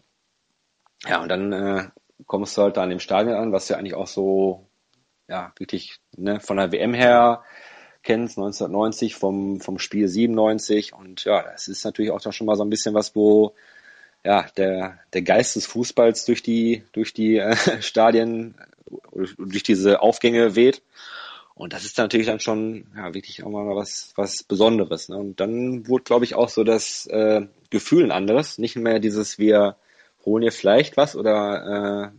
Ja, und dann äh, kommst du halt da an dem Stadion an, was ja eigentlich auch so, ja, wirklich ne, von der WM her kennst, 1990, vom, vom Spiel 97 und ja, das ist natürlich auch da schon mal so ein bisschen was, wo ja, der, der Geist des Fußballs durch die, durch die äh, Stadien, durch diese Aufgänge weht. Und das ist natürlich dann schon ja, wirklich auch mal was, was Besonderes. Ne? Und dann wurde, glaube ich, auch so das äh, Gefühl ein anderes. Nicht mehr dieses, wir holen hier vielleicht was oder äh,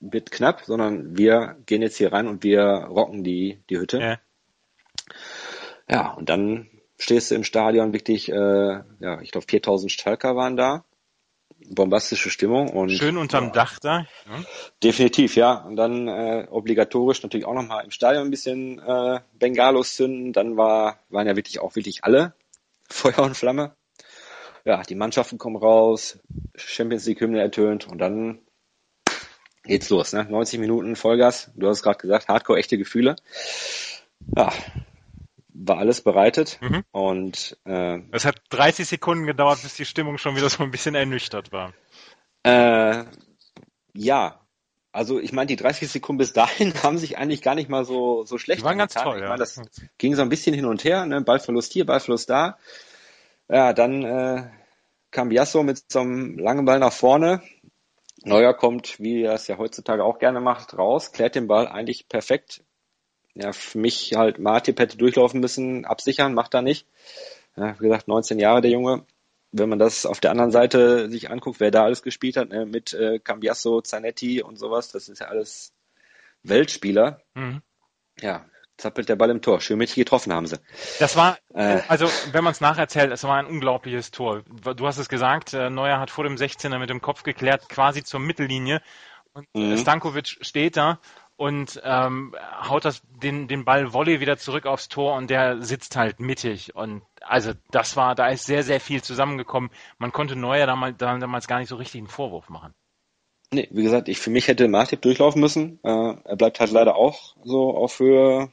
wird knapp, sondern wir gehen jetzt hier rein und wir rocken die, die Hütte. Ja. ja, und dann stehst du im Stadion wirklich, äh, ja, ich glaube 4000 Schalker waren da bombastische Stimmung und schön unterm ja, Dach da. Ja. Definitiv, ja. Und dann äh, obligatorisch natürlich auch nochmal im Stadion ein bisschen äh, Bengalos zünden. Dann war waren ja wirklich auch wirklich alle Feuer und Flamme. Ja, die Mannschaften kommen raus, Champions League Hymne ertönt und dann geht's los. Ne? 90 Minuten Vollgas. Du hast gerade gesagt, Hardcore echte Gefühle. Ja, war alles bereitet mhm. und äh, es hat 30 Sekunden gedauert, bis die Stimmung schon wieder so ein bisschen ernüchtert war. Äh, ja, also ich meine, die 30 Sekunden bis dahin haben sich eigentlich gar nicht mal so so schlecht. Die waren ganz toll, ich ja. Meine, das ging so ein bisschen hin und her, ne? Ballverlust hier, Ballverlust da. Ja, dann äh, kam Biasso mit so einem langen Ball nach vorne. Neuer kommt, wie er es ja heutzutage auch gerne macht, raus, klärt den Ball eigentlich perfekt ja, für mich halt Martip hätte durchlaufen müssen, absichern, macht er nicht. Ja, wie gesagt, 19 Jahre der Junge. Wenn man das auf der anderen Seite sich anguckt, wer da alles gespielt hat, ne, mit äh, Cambiasso, Zanetti und sowas, das ist ja alles Weltspieler. Mhm. Ja, zappelt der Ball im Tor. Schön mittig getroffen haben sie. Das war, äh, also wenn man es nacherzählt, es war ein unglaubliches Tor. Du hast es gesagt, äh, Neuer hat vor dem 16er mit dem Kopf geklärt, quasi zur Mittellinie. Und mhm. Stankovic steht da und ähm, haut das den den Ball Volley wieder zurück aufs Tor und der sitzt halt mittig und also das war da ist sehr sehr viel zusammengekommen. Man konnte Neuer damals, damals gar nicht so richtig einen Vorwurf machen. Nee, wie gesagt, ich für mich hätte Martip durchlaufen müssen. Äh, er bleibt halt leider auch so auf Höhe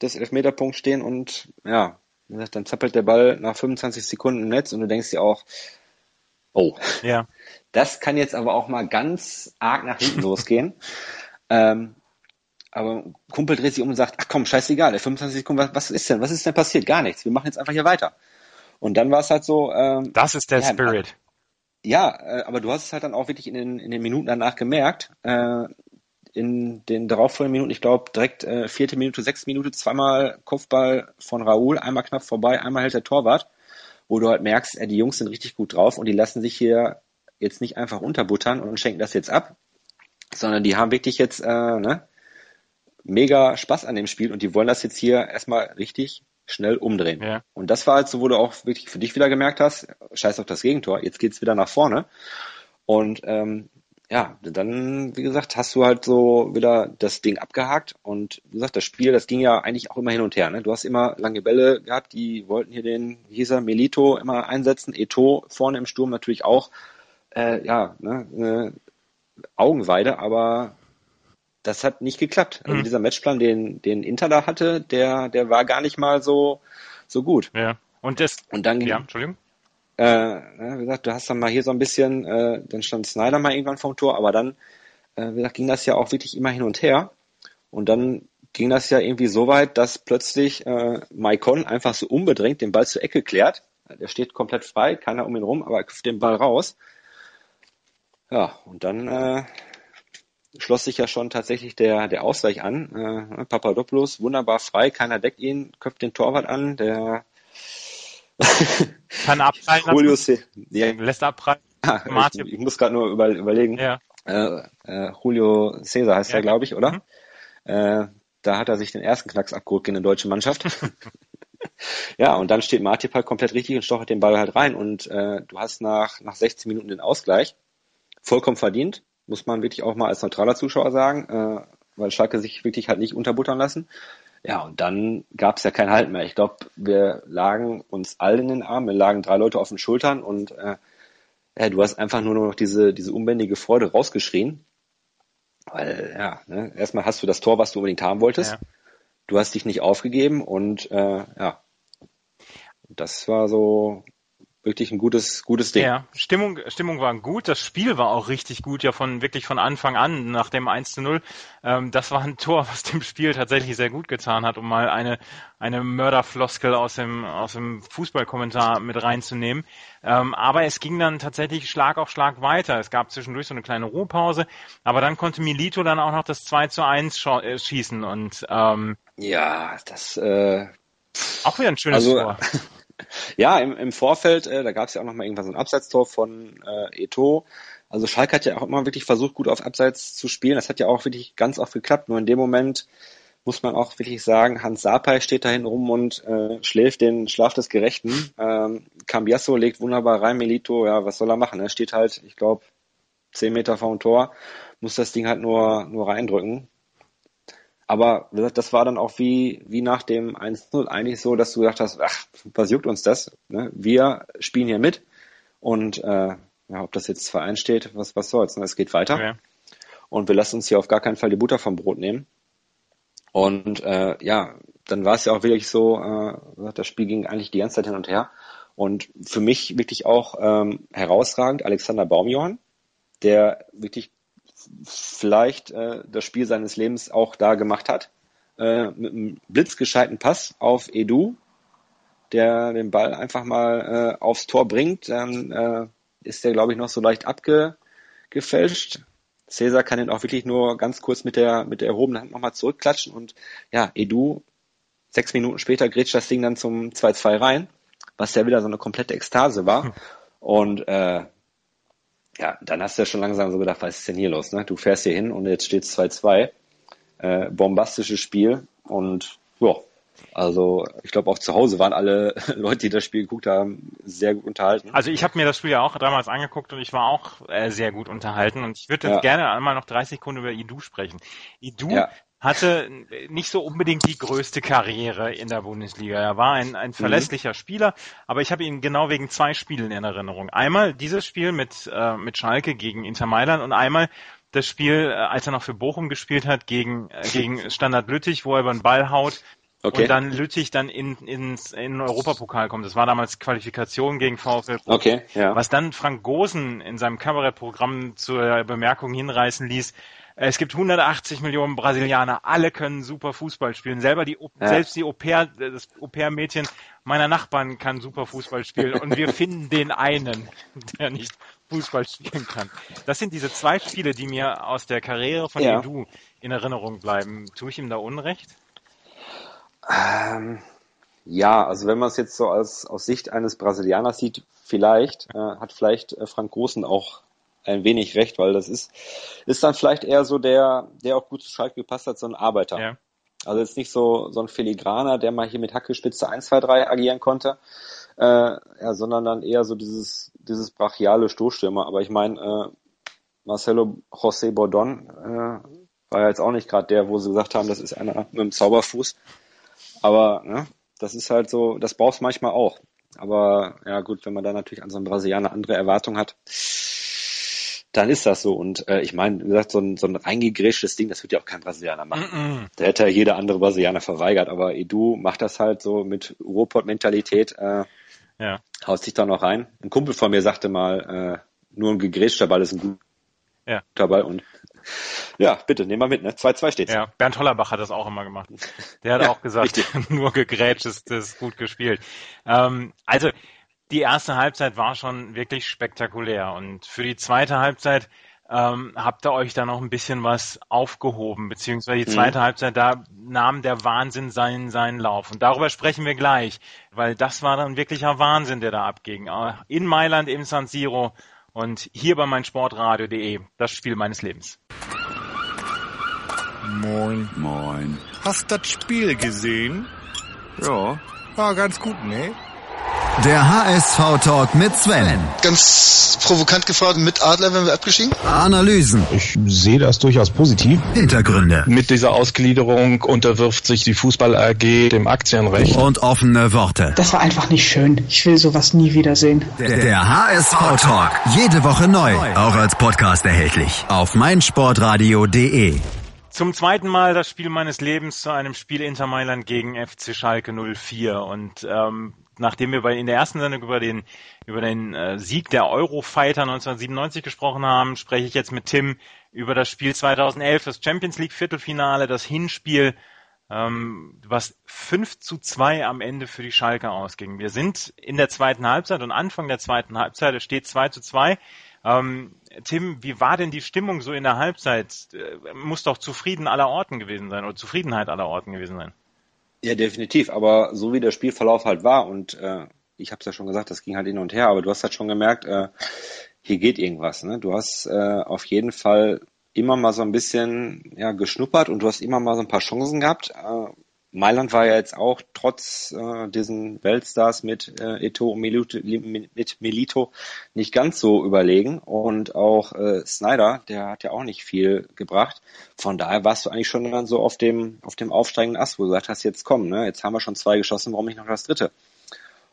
des Elfmeterpunkts stehen und ja, wie gesagt, dann zappelt der Ball nach 25 Sekunden im Netz und du denkst dir auch, Oh. Ja. Das kann jetzt aber auch mal ganz arg nach hinten losgehen. Ähm, aber ein Kumpel dreht sich um und sagt, ach komm, scheißegal, 25 Sekunden, was, was ist denn, was ist denn passiert? Gar nichts. Wir machen jetzt einfach hier weiter. Und dann war es halt so. Ähm, Das ist der ja, Spirit. Ja, äh, aber du hast es halt dann auch wirklich in den, in den Minuten danach gemerkt. Äh, in den darauffolgenden Minuten, ich glaube direkt äh, vierte Minute, sechste Minute, zweimal Kopfball von Raoul, einmal knapp vorbei, einmal hält der Torwart, wo du halt merkst, äh, die Jungs sind richtig gut drauf und die lassen sich hier jetzt nicht einfach unterbuttern und schenken das jetzt ab, sondern die haben wirklich jetzt äh, ne, mega Spaß an dem Spiel und die wollen das jetzt hier erstmal richtig schnell umdrehen. Ja. Und das war halt so, wo du auch wirklich für dich wieder gemerkt hast, scheiß auf das Gegentor, jetzt geht's wieder nach vorne. Und ähm, ja, dann, wie gesagt, hast du halt so wieder das Ding abgehakt und wie gesagt, das Spiel, das ging ja eigentlich auch immer hin und her. Ne? Du hast immer lange Bälle gehabt, die wollten hier den, wie hieß er, Melito immer einsetzen, Eto vorne im Sturm natürlich auch, äh, ja, ne, eine Augenweide, aber das hat nicht geklappt. Also Mhm. dieser Matchplan, den, den Inter da hatte, der, der war gar nicht mal so, so gut. Ja. Und das, Und dann ging, ja, Entschuldigung. äh, wie gesagt, du hast dann mal hier so ein bisschen, äh, dann stand Snyder mal irgendwann vom Tor, aber dann, äh, wie gesagt, ging das ja auch wirklich immer hin und her. Und dann ging das ja irgendwie so weit, dass plötzlich äh, Maikon einfach so unbedrängt den Ball zur Ecke klärt. Der steht komplett frei, keiner um ihn rum, aber er köpft den Ball raus. Ja, und dann äh, schloss sich ja schon tatsächlich der, der Ausgleich an. Äh, Papadopoulos wunderbar frei, keiner deckt ihn, köpft den Torwart an, der Kann abprallen C. Ja, Lässt abprallen. Ah, ich, ich muss gerade nur über, überlegen. Ja. Äh, äh, Julio Cesar heißt Ja. er, glaube ich, oder? Mhm. Äh, da hat er sich den ersten Knacks abgeholt gegen eine deutsche Mannschaft. ja, und dann steht Martipal komplett richtig und stochert den Ball halt rein. Und äh, du hast nach, nach 16 Minuten den Ausgleich. Vollkommen verdient, muss man wirklich auch mal als neutraler Zuschauer sagen, äh, weil Schalke sich wirklich halt nicht unterbuttern lassen. Ja, und dann gab es ja kein Halt mehr. Ich glaube, wir lagen uns alle in den Armen, wir lagen drei Leute auf den Schultern und äh, ja, du hast einfach nur noch diese, diese unbändige Freude rausgeschrien. Weil, ja, ne, erstmal hast du das Tor, was du unbedingt haben wolltest. Ja. Du hast dich nicht aufgegeben und äh, ja, das war so wirklich ein gutes, gutes Ding. Ja, Stimmung, Stimmung war gut. Das Spiel war auch richtig gut, ja von wirklich von Anfang an nach dem 1 zu 0. Ähm, das war ein Tor, was dem Spiel tatsächlich sehr gut getan hat, um mal eine, eine Mörderfloskel aus dem, aus dem Fußballkommentar mit reinzunehmen. Ähm, aber es ging dann tatsächlich Schlag auf Schlag weiter. Es gab zwischendurch so eine kleine Ruhepause, aber dann konnte Milito dann auch noch das 2 zu 1 scho- äh, schießen und ähm, Ja, das äh, auch wieder ein schönes Also, Tor. Ja, im, im Vorfeld, äh, da gab es ja auch noch mal irgendwann so ein Abseitstor von äh, Eto. Also Schalke hat ja auch immer wirklich versucht, gut auf Abseits zu spielen. Das hat ja auch wirklich ganz oft geklappt. Nur in dem Moment muss man auch wirklich sagen, Hans Sapai steht da hinten rum und äh, schläft den Schlaf des Gerechten. Ähm, Cambiasso legt wunderbar rein, Melito, ja, was soll er machen? Er steht halt, ich glaube, zehn Meter vor dem Tor, muss das Ding halt nur, nur reindrücken. Aber das war dann auch wie, wie nach dem 1-0 eigentlich so, dass du gedacht hast, ach, was juckt uns das? Ne? Wir spielen hier mit und äh, ja, ob das jetzt 2-1 steht, was, was soll's, ne? es geht weiter. Ja. Und wir lassen uns hier auf gar keinen Fall die Butter vom Brot nehmen. Und äh, ja, dann war es ja auch wirklich so, äh, das Spiel ging eigentlich die ganze Zeit hin und her. Und für mich wirklich auch ähm, herausragend Alexander Baumjohann, der wirklich vielleicht äh, das Spiel seines Lebens auch da gemacht hat. Äh, mit einem blitzgescheiten Pass auf Edu, der den Ball einfach mal äh, aufs Tor bringt. Dann äh, ist der, glaube ich, noch so leicht abgefälscht. Cäsar kann den auch wirklich nur ganz kurz mit der, mit der erhobenen Hand nochmal zurückklatschen und ja, Edu, sechs Minuten später grätscht das Ding dann zum 2-2 rein, was ja wieder so eine komplette Ekstase war. Und äh, ja, dann hast du ja schon langsam so gedacht, was ist denn hier los? Ne? Du fährst hier hin und jetzt steht 2-2. Äh, bombastisches Spiel und ja, also ich glaube auch zu Hause waren alle Leute, die das Spiel geguckt haben, sehr gut unterhalten. Also ich habe mir das Spiel ja auch damals angeguckt und ich war auch äh, sehr gut unterhalten und ich würde Ja. gerne einmal noch 30 Sekunden über Idu sprechen. Idu Ja. Hatte nicht so unbedingt die größte Karriere in der Bundesliga. Er war ein, ein verlässlicher Spieler, aber ich habe ihn genau wegen zwei Spielen in Erinnerung. Einmal dieses Spiel mit, äh, mit Schalke gegen Inter Mailand und einmal das Spiel, äh, als er noch für Bochum gespielt hat, gegen, äh, gegen Standard Lüttich, wo er über den Ball haut Okay. Und dann Lüttich dann in, ins, in den Europapokal kommt. Das war damals Qualifikation gegen VfL. Okay, ja. Was dann Frank Gosen in seinem Kabarettprogramm zur Bemerkung hinreißen ließ, es gibt 180 Millionen Brasilianer, alle können super Fußball spielen. Selber die, ja. selbst die Au-pair, das Au-pair-Mädchen meiner Nachbarn kann super Fußball spielen und wir finden den einen, der nicht Fußball spielen kann. Das sind diese zwei Spiele, die mir aus der Karriere von ja. Edu in Erinnerung bleiben. Tue ich ihm da Unrecht? Ähm, ja, also wenn man es jetzt so als aus Sicht eines Brasilianers sieht, vielleicht äh, hat vielleicht äh, Frank Großen auch ein wenig recht, weil das ist, ist dann vielleicht eher so der, der auch gut zu Schalke gepasst hat, so ein Arbeiter. Ja. Also jetzt nicht so, so ein Filigraner, der mal hier mit Hackespitze 1, 2, 3 agieren konnte, äh, ja, sondern dann eher so dieses, dieses brachiale Stoßstürmer. Aber ich meine, äh, Marcelo José Bordon äh, war ja jetzt auch nicht gerade der, wo sie gesagt haben, das ist einer mit einem Zauberfuß. Aber ne, das ist halt so, das brauchst manchmal auch. Aber ja gut, wenn man da natürlich an so einen Brasilianer andere Erwartungen hat, dann ist das so. Und äh, ich meine, wie gesagt, so ein, so ein reingegrätschtes Ding, das wird ja auch kein Brasilianer machen. Mm -mm. Da hätte ja jeder andere Brasilianer verweigert. Aber Edu macht das halt so mit Ruhrpott-Mentalität. Äh, ja. Haut sich da noch rein. Ein Kumpel von mir sagte mal, äh, nur ein gegrätschter Ball ist ein guter ja. Ball. Und ja, bitte, nehmen wir mit, ne? 2-2 steht's. Ja, Bernd Hollerbach hat das auch immer gemacht. Der hat ja, auch gesagt, nur gegrätscht ist, ist gut gespielt. Ähm, also, die erste Halbzeit war schon wirklich spektakulär und für die zweite Halbzeit ähm, habt ihr euch da noch ein bisschen was aufgehoben, beziehungsweise die mhm. zweite mhm. Halbzeit, da nahm der Wahnsinn seinen, seinen Lauf. Und darüber sprechen wir gleich, weil das war dann wirklicher Wahnsinn, der da abging. Äh, in Mailand, im San Siro und hier bei meinsportradio.de, das Spiel meines Lebens. Moin. Moin. Hast das Spiel gesehen? Ja. War ganz gut, ne? Der HSV-Talk mit Sven. Ganz provokant gefragt, mit Adler werden wir abgeschieden? Analysen. Ich sehe das durchaus positiv. Hintergründe. Mit dieser Ausgliederung unterwirft sich die Fußball AG dem Aktienrecht. Und offene Worte. Das war einfach nicht schön. Ich will sowas nie wiedersehen. Der, der HSV-Talk. Jede Woche neu. Auch als Podcast erhältlich. Auf meinsportradio.de. Zum zweiten Mal das Spiel meines Lebens zu einem Spiel Inter Mailand gegen FC Schalke 04. Und ähm, nachdem wir bei, in der ersten Sendung über den, über den äh, Sieg der Eurofighter 1997 gesprochen haben, spreche ich jetzt mit Tim über das Spiel 2011, das Champions League Viertelfinale, das Hinspiel, ähm, was 5 zu 2 am Ende für die Schalke ausging. Wir sind in der zweiten Halbzeit und Anfang der zweiten Halbzeit, es steht 2 zu 2. Ähm, Tim, wie war denn die Stimmung so in der Halbzeit? Äh, muss doch zufrieden aller Orten gewesen sein oder Zufriedenheit aller Orten gewesen sein. Ja, definitiv. Aber so wie der Spielverlauf halt war und äh, ich habe es ja schon gesagt, das ging halt hin und her, aber du hast halt schon gemerkt, äh, hier geht irgendwas. Ne? Du hast äh, auf jeden Fall immer mal so ein bisschen ja, geschnuppert und du hast immer mal so ein paar Chancen gehabt. Äh, Mailand war ja jetzt auch trotz äh, diesen Weltstars mit äh, Eto und Milito, mit Milito nicht ganz so überlegen und auch äh, Snyder, der hat ja auch nicht viel gebracht. Von daher warst du eigentlich schon dann so auf dem auf dem aufsteigenden Ast, wo du gesagt hast, jetzt komm, ne, jetzt haben wir schon zwei geschossen, warum nicht noch das dritte?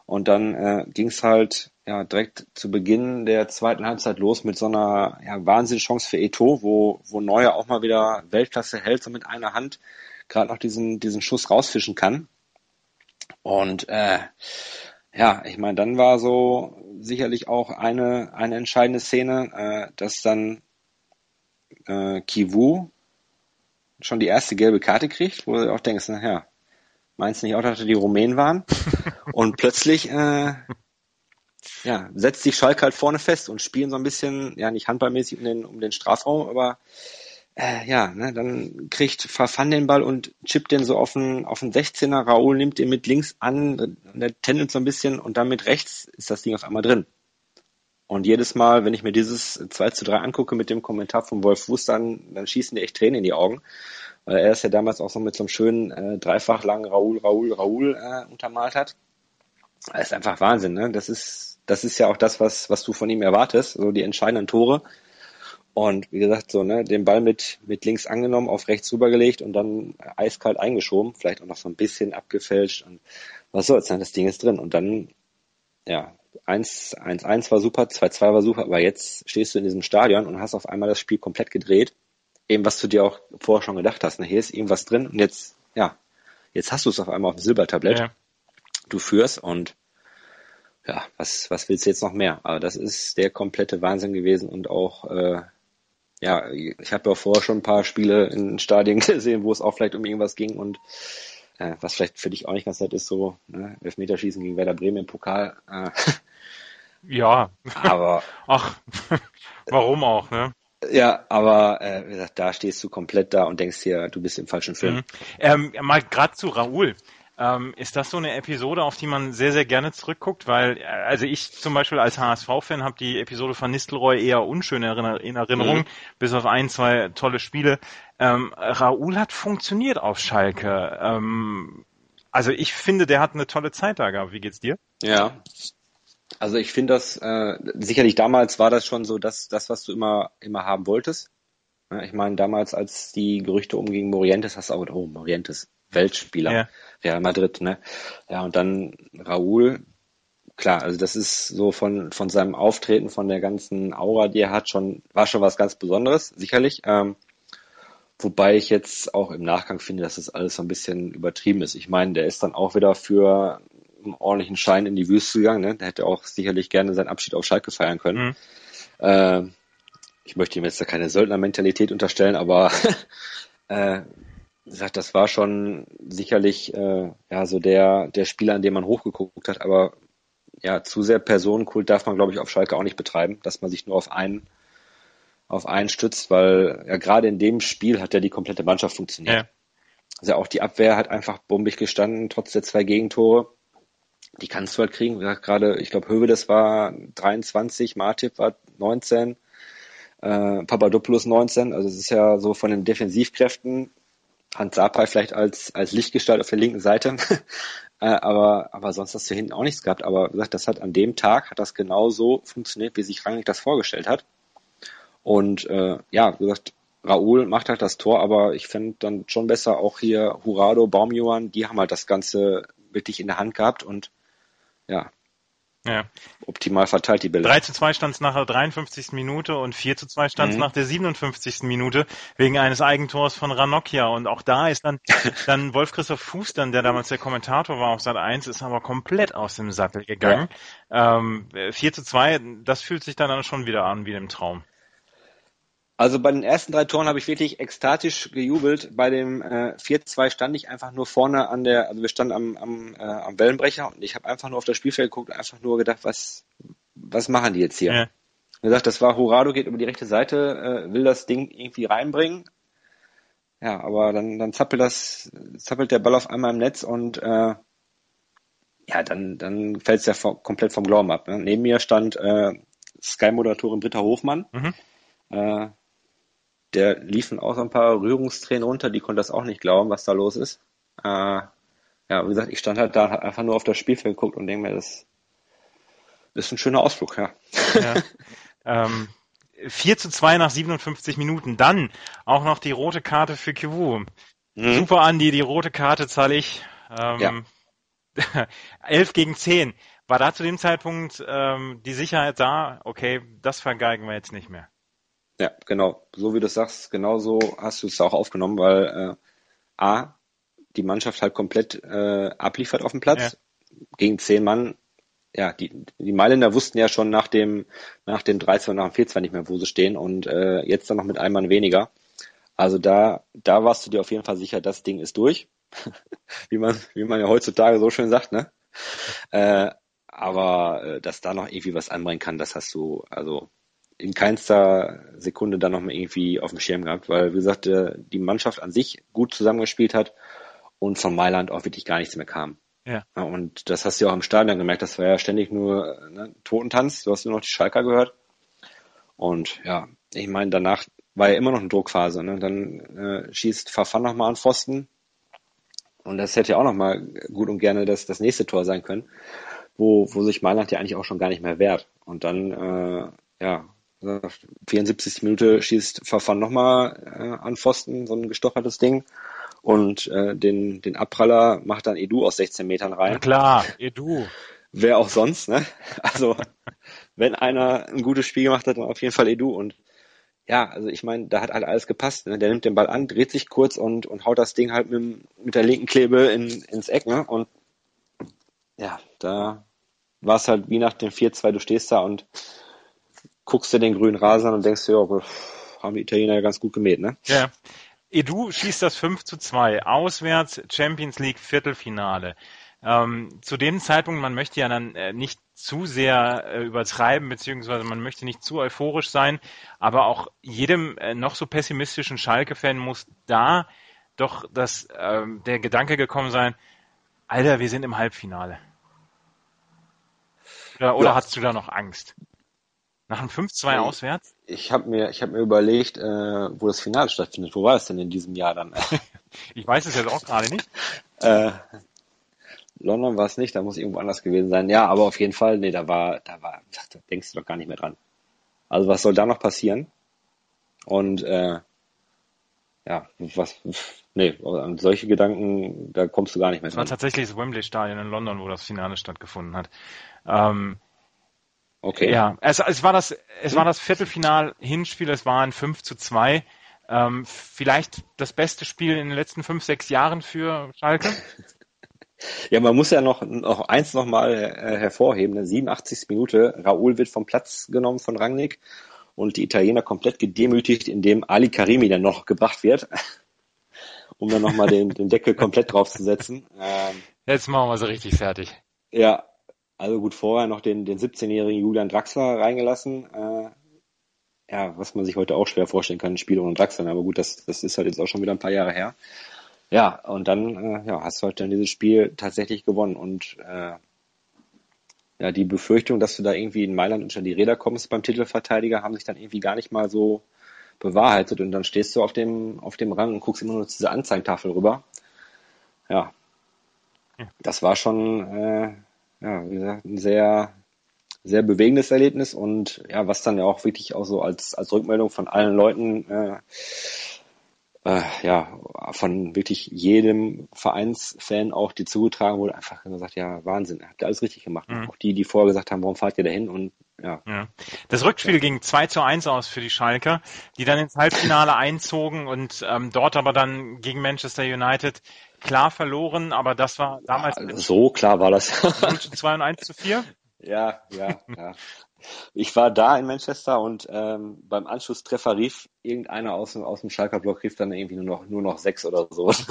Und dann äh, ging es halt ja direkt zu Beginn der zweiten Halbzeit los mit so einer ja, Wahnsinnschance für Eto, wo wo Neuer auch mal wieder Weltklasse hält, so mit einer Hand gerade noch diesen, diesen Schuss rausfischen kann. Und äh, ja, ich meine, dann war so sicherlich auch eine, eine entscheidende Szene, äh, dass dann äh, Kivu schon die erste gelbe Karte kriegt, wo du auch denkst, naja, meinst du nicht auch, dass die Rumänen waren? und plötzlich äh, ja, setzt sich Schalke halt vorne fest und spielen so ein bisschen, ja, nicht handballmäßig um den, um den Strafraum, aber äh, ja, ne, dann kriegt Verfan den Ball und chippt den so auf den, auf den 16er. Raoul nimmt den mit links an, der tendelt so ein bisschen und dann mit rechts ist das Ding auf einmal drin. Und jedes Mal, wenn ich mir dieses 2 zu 3 angucke mit dem Kommentar von Wolf Fuß, dann, dann schießen die echt Tränen in die Augen. Weil er es ja damals auch so mit so einem schönen äh, dreifach langen Raoul, Raoul, Raoul äh, untermalt hat. Das ist einfach Wahnsinn, ne? Das ist, das ist ja auch das, was, was du von ihm erwartest, so die entscheidenden Tore. Und wie gesagt, so, ne, den Ball mit, mit links angenommen, auf rechts rübergelegt und dann eiskalt eingeschoben, vielleicht auch noch so ein bisschen abgefälscht und was soll's, ne, das Ding ist drin. Und dann, ja, 1-1 war super, 2-2 war super, aber jetzt stehst du in diesem Stadion und hast auf einmal das Spiel komplett gedreht. Eben was du dir auch vorher schon gedacht hast, ne, hier ist irgendwas drin und jetzt, ja, jetzt hast du es auf einmal auf dem Silbertablett. Ja. Du führst und ja, was, was willst du jetzt noch mehr? Aber das ist der komplette Wahnsinn gewesen und auch, äh, ja, ich habe ja vorher schon ein paar Spiele in Stadien gesehen, wo es auch vielleicht um irgendwas ging und äh, was vielleicht für dich auch nicht ganz nett ist, so ne, Elfmeterschießen gegen Werder Bremen im Pokal. Äh, Ja, aber ach, warum auch, ne? ja, aber äh, wie gesagt, da stehst du komplett da und denkst dir, du bist im falschen Film. Mhm. Ähm, mal gerade zu Raoul. Ähm, ist das so eine Episode, auf die man sehr, sehr gerne zurückguckt? Weil, äh, also ich zum Beispiel als HSV-Fan habe die Episode von Nistelrooy eher unschön in Erinner- in Erinnerung, Mhm. bis auf ein, zwei tolle Spiele. Ähm, Raoul hat funktioniert auf Schalke. Ähm, also ich finde, der hat eine tolle Zeit da gehabt. Wie geht's dir? Ja. Also ich finde das, äh, sicherlich damals war das schon so das, das, was du immer, immer haben wolltest. Ja, ich meine, damals, als die Gerüchte umgingen, Morientes, hast du auch, oh, Morientes, Weltspieler, Ja. Real Madrid, ne? Ja, und dann Raúl, klar, also das ist so von, von seinem Auftreten, von der ganzen Aura, die er hat, schon, war schon was ganz Besonderes, sicherlich. Ähm, wobei ich jetzt auch im Nachgang finde, dass das alles so ein bisschen übertrieben ist. Ich meine, der ist dann auch wieder für einen ordentlichen Schein in die Wüste gegangen, ne? Der hätte auch sicherlich gerne seinen Abschied auf Schalke feiern können. Mhm. Äh, ich möchte ihm jetzt da keine Söldnermentalität unterstellen, aber äh, gesagt, das war schon sicherlich äh, ja so der der Spieler, an dem man hochgeguckt hat, aber ja, zu sehr Personenkult darf man, glaube ich, auf Schalke auch nicht betreiben, dass man sich nur auf einen auf einen stützt, weil ja gerade in dem Spiel hat ja die komplette Mannschaft funktioniert. Ja. Also auch die Abwehr hat einfach bombig gestanden, trotz der zwei Gegentore. Die kannst du halt kriegen. Wie gesagt, gerade, ich glaube, Hövedes war 23, Martip war 19, äh, Papadopoulos 19. Also es ist ja so von den Defensivkräften Hans Sapai vielleicht als, als Lichtgestalt auf der linken Seite. äh, aber, aber sonst hast du hinten auch nichts gehabt. Aber wie gesagt, das hat an dem Tag hat das genau so funktioniert, wie sich Rangnick das vorgestellt hat. Und äh, ja, wie gesagt, Raoul macht halt das Tor, aber ich finde dann schon besser auch hier Hurado, Baumjohann, die haben halt das Ganze wirklich in der Hand gehabt und ja, Ja. optimal verteilt die Bälle. 3 zu 2 stand es nach der 53. Minute und 4 zu 2 stand es Mhm. nach der 57. Minute wegen eines Eigentors von Ranocchia. Und auch da ist dann, dann Wolf-Christoph Fuß, dann, der damals der Kommentator war auf Sat 1, ist aber komplett aus dem Sattel gegangen. Ähm, 4 zu 2, das fühlt sich dann, dann schon wieder an wie im Traum. Also bei den ersten drei Toren habe ich wirklich ekstatisch gejubelt. Bei dem äh, 4-2 stand ich einfach nur vorne an der, also wir standen am, am, äh, am Wellenbrecher und ich habe einfach nur auf das Spielfeld geguckt und einfach nur gedacht, was, was machen die jetzt hier? Ja. Wie gesagt, das war Horado geht über die rechte Seite, äh, will das Ding irgendwie reinbringen. Ja, aber dann, dann zappelt das, zappelt der Ball auf einmal im Netz und äh, ja, dann, dann fällt es ja vom, komplett vom Glauben ab. Ne? Neben mir stand äh, Sky-Moderatorin Britta Hofmann. Mhm. Äh, der liefen auch so ein paar Rührungstränen runter, die konnte das auch nicht glauben, was da los ist. Äh, ja, wie gesagt, ich stand halt da, hab einfach nur auf das Spielfeld geguckt und denke mir, das ist ein schöner Ausflug, ja. Ja. ähm, 4 zu 2 nach 57 Minuten. Dann auch noch die rote Karte für Kivu. Mhm. Super, Andi, die rote Karte zahle ich. Ähm, 11 gegen 10. War da zu dem Zeitpunkt ähm, die Sicherheit da? Okay, das vergeigen wir jetzt nicht mehr. Ja, genau. So wie du sagst, genau so hast du es auch aufgenommen, weil äh, A, die Mannschaft halt komplett äh, abliefert auf dem Platz. Gegen zehn Mann, ja, die, die Mailänder wussten ja schon nach dem, nach dem 3-2 und nach dem 4-2 nicht mehr, wo sie stehen und äh, jetzt dann noch mit einem Mann weniger. Also da, da warst du dir auf jeden Fall sicher, das Ding ist durch. wie man, wie man ja heutzutage so schön sagt, ne? Äh, aber äh, dass da noch irgendwie was anbringen kann, das hast du, also in keinster Sekunde dann nochmal irgendwie auf dem Schirm gehabt, weil, wie gesagt, äh, die Mannschaft an sich gut zusammengespielt hat und von Mailand auch wirklich gar nichts mehr kam. Ja. Und das hast du ja auch im Stadion gemerkt, das war ja ständig nur ne, Totentanz, du hast nur noch die Schalker gehört. Und ja, ich meine, danach war ja immer noch eine Druckphase. Ne? Dann äh, schießt Fafan nochmal an Pfosten. Und das hätte ja auch nochmal gut und gerne das, das nächste Tor sein können, wo, wo sich Mailand ja eigentlich auch schon gar nicht mehr wehrt. Und dann, äh, ja, 74. Minute schießt Fafan nochmal äh, an Pfosten, so ein gestochertes Ding. Und äh, den, den Abpraller macht dann Edu aus 16 Metern rein. Na klar, Edu. Wer auch sonst, ne? Also, wenn einer ein gutes Spiel gemacht hat, dann auf jeden Fall Edu. Und ja, also ich meine, da hat halt alles gepasst. Ne? Der nimmt den Ball an, dreht sich kurz und, und haut das Ding halt mit, mit der linken Klebe in, ins Eck. Ne? Und ja, da war es halt wie nach dem 4-2, du stehst da und guckst dir den grünen Rasen an und denkst dir, ja, haben die Italiener ja ganz gut gemäht, ne? Ja. Edu schießt das 5 zu 2. Auswärts Champions League Viertelfinale. Ähm, zu dem Zeitpunkt, man möchte ja dann äh, nicht zu sehr äh, übertreiben, beziehungsweise man möchte nicht zu euphorisch sein, aber auch jedem äh, noch so pessimistischen Schalke-Fan muss da doch das, ähm, der Gedanke gekommen sein, Alter, wir sind im Halbfinale. Oder, oder ja. hast du da noch Angst? Nach einem 5-2 nee, auswärts? Ich habe mir, ich hab mir überlegt, äh, wo das Finale stattfindet. Wo war es denn in diesem Jahr dann? ich weiß es jetzt auch gerade nicht. Äh, London war es nicht, da muss irgendwo anders gewesen sein. Ja, aber auf jeden Fall, nee, da war, da war, da denkst du doch gar nicht mehr dran. Also was soll da noch passieren? Und äh, ja, was, nee, an solche Gedanken, da kommst du gar nicht mehr dran. Es war tatsächlich das Wembley Stadion in London, wo das Finale stattgefunden hat. Ähm, Okay. Ja, es, es war das, es war das Viertelfinal-Hinspiel, es war ein 5 zu 2. Ähm, vielleicht das beste Spiel in den letzten fünf, sechs Jahren für Schalke? Ja, man muss ja noch, noch eins nochmal äh, hervorheben. In der 87. Minute, Raoul wird vom Platz genommen von Rangnick und die Italiener komplett gedemütigt, indem Ali Karimi dann noch gebracht wird, um dann nochmal den, den Deckel komplett draufzusetzen. Ähm, Jetzt machen wir sie richtig fertig. Ja, also gut, vorher noch den, den 17-jährigen Julian Draxler reingelassen. Äh, ja, was man sich heute auch schwer vorstellen kann, ein Spiel ohne Draxler. Aber gut, das, das ist halt jetzt auch schon wieder ein paar Jahre her. Ja, und dann äh, ja, hast du halt dann dieses Spiel tatsächlich gewonnen. Und äh, ja, die Befürchtung, dass du da irgendwie in Mailand unter die Räder kommst beim Titelverteidiger, haben sich dann irgendwie gar nicht mal so bewahrheitet. Und dann stehst du auf dem, auf dem Rang und guckst immer nur zu dieser Anzeigentafel rüber. Ja, das war schon äh, ja, wie gesagt, ein sehr, sehr bewegendes Erlebnis und ja, was dann ja auch wirklich auch so als, als Rückmeldung von allen Leuten, äh, äh, ja, von wirklich jedem Vereinsfan auch die zugetragen wurde, einfach gesagt, ja, Wahnsinn, habt ihr alles richtig gemacht. Mhm. Auch die, die vorher gesagt haben, warum fahrt ihr dahin und ja. ja. Das Rückspiel ja. ging 2 zu 1 aus für die Schalker, die dann ins Halbfinale einzogen und ähm, dort aber dann gegen Manchester United klar verloren, aber das war damals. Ja, so klar war das. 0 zu 2 und 1 zu 4? Ja, ja, ja. Ich war da in Manchester und ähm, beim Anschlusstreffer rief irgendeiner aus, aus dem Schalker Block rief dann irgendwie nur noch nur noch sechs oder so.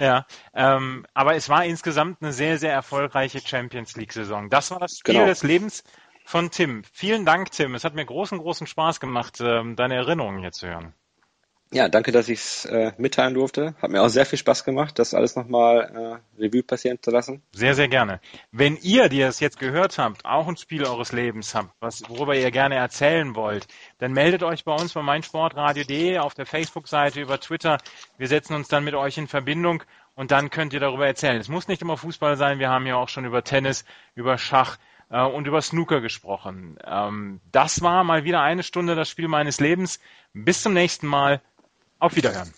ja, ähm, aber es war insgesamt eine sehr sehr erfolgreiche Champions League Saison. Das war das Spiel genau. des Lebens von Tim. Vielen Dank, Tim. Es hat mir großen großen Spaß gemacht, ähm, deine Erinnerungen hier zu hören. Ja, danke, dass ich es äh, mitteilen durfte. Hat mir auch sehr viel Spaß gemacht, das alles nochmal äh, Revue passieren zu lassen. Sehr, sehr gerne. Wenn ihr, die es jetzt gehört habt, auch ein Spiel eures Lebens habt, was, worüber ihr gerne erzählen wollt, dann meldet euch bei uns bei meinsportradio.de auf der Facebook-Seite, über Twitter. Wir setzen uns dann mit euch in Verbindung und dann könnt ihr darüber erzählen. Es muss nicht immer Fußball sein. Wir haben ja auch schon über Tennis, über Schach, äh, und über Snooker gesprochen. Ähm, das war mal wieder eine Stunde das Spiel meines Lebens. Bis zum nächsten Mal. Auf Wiederhören.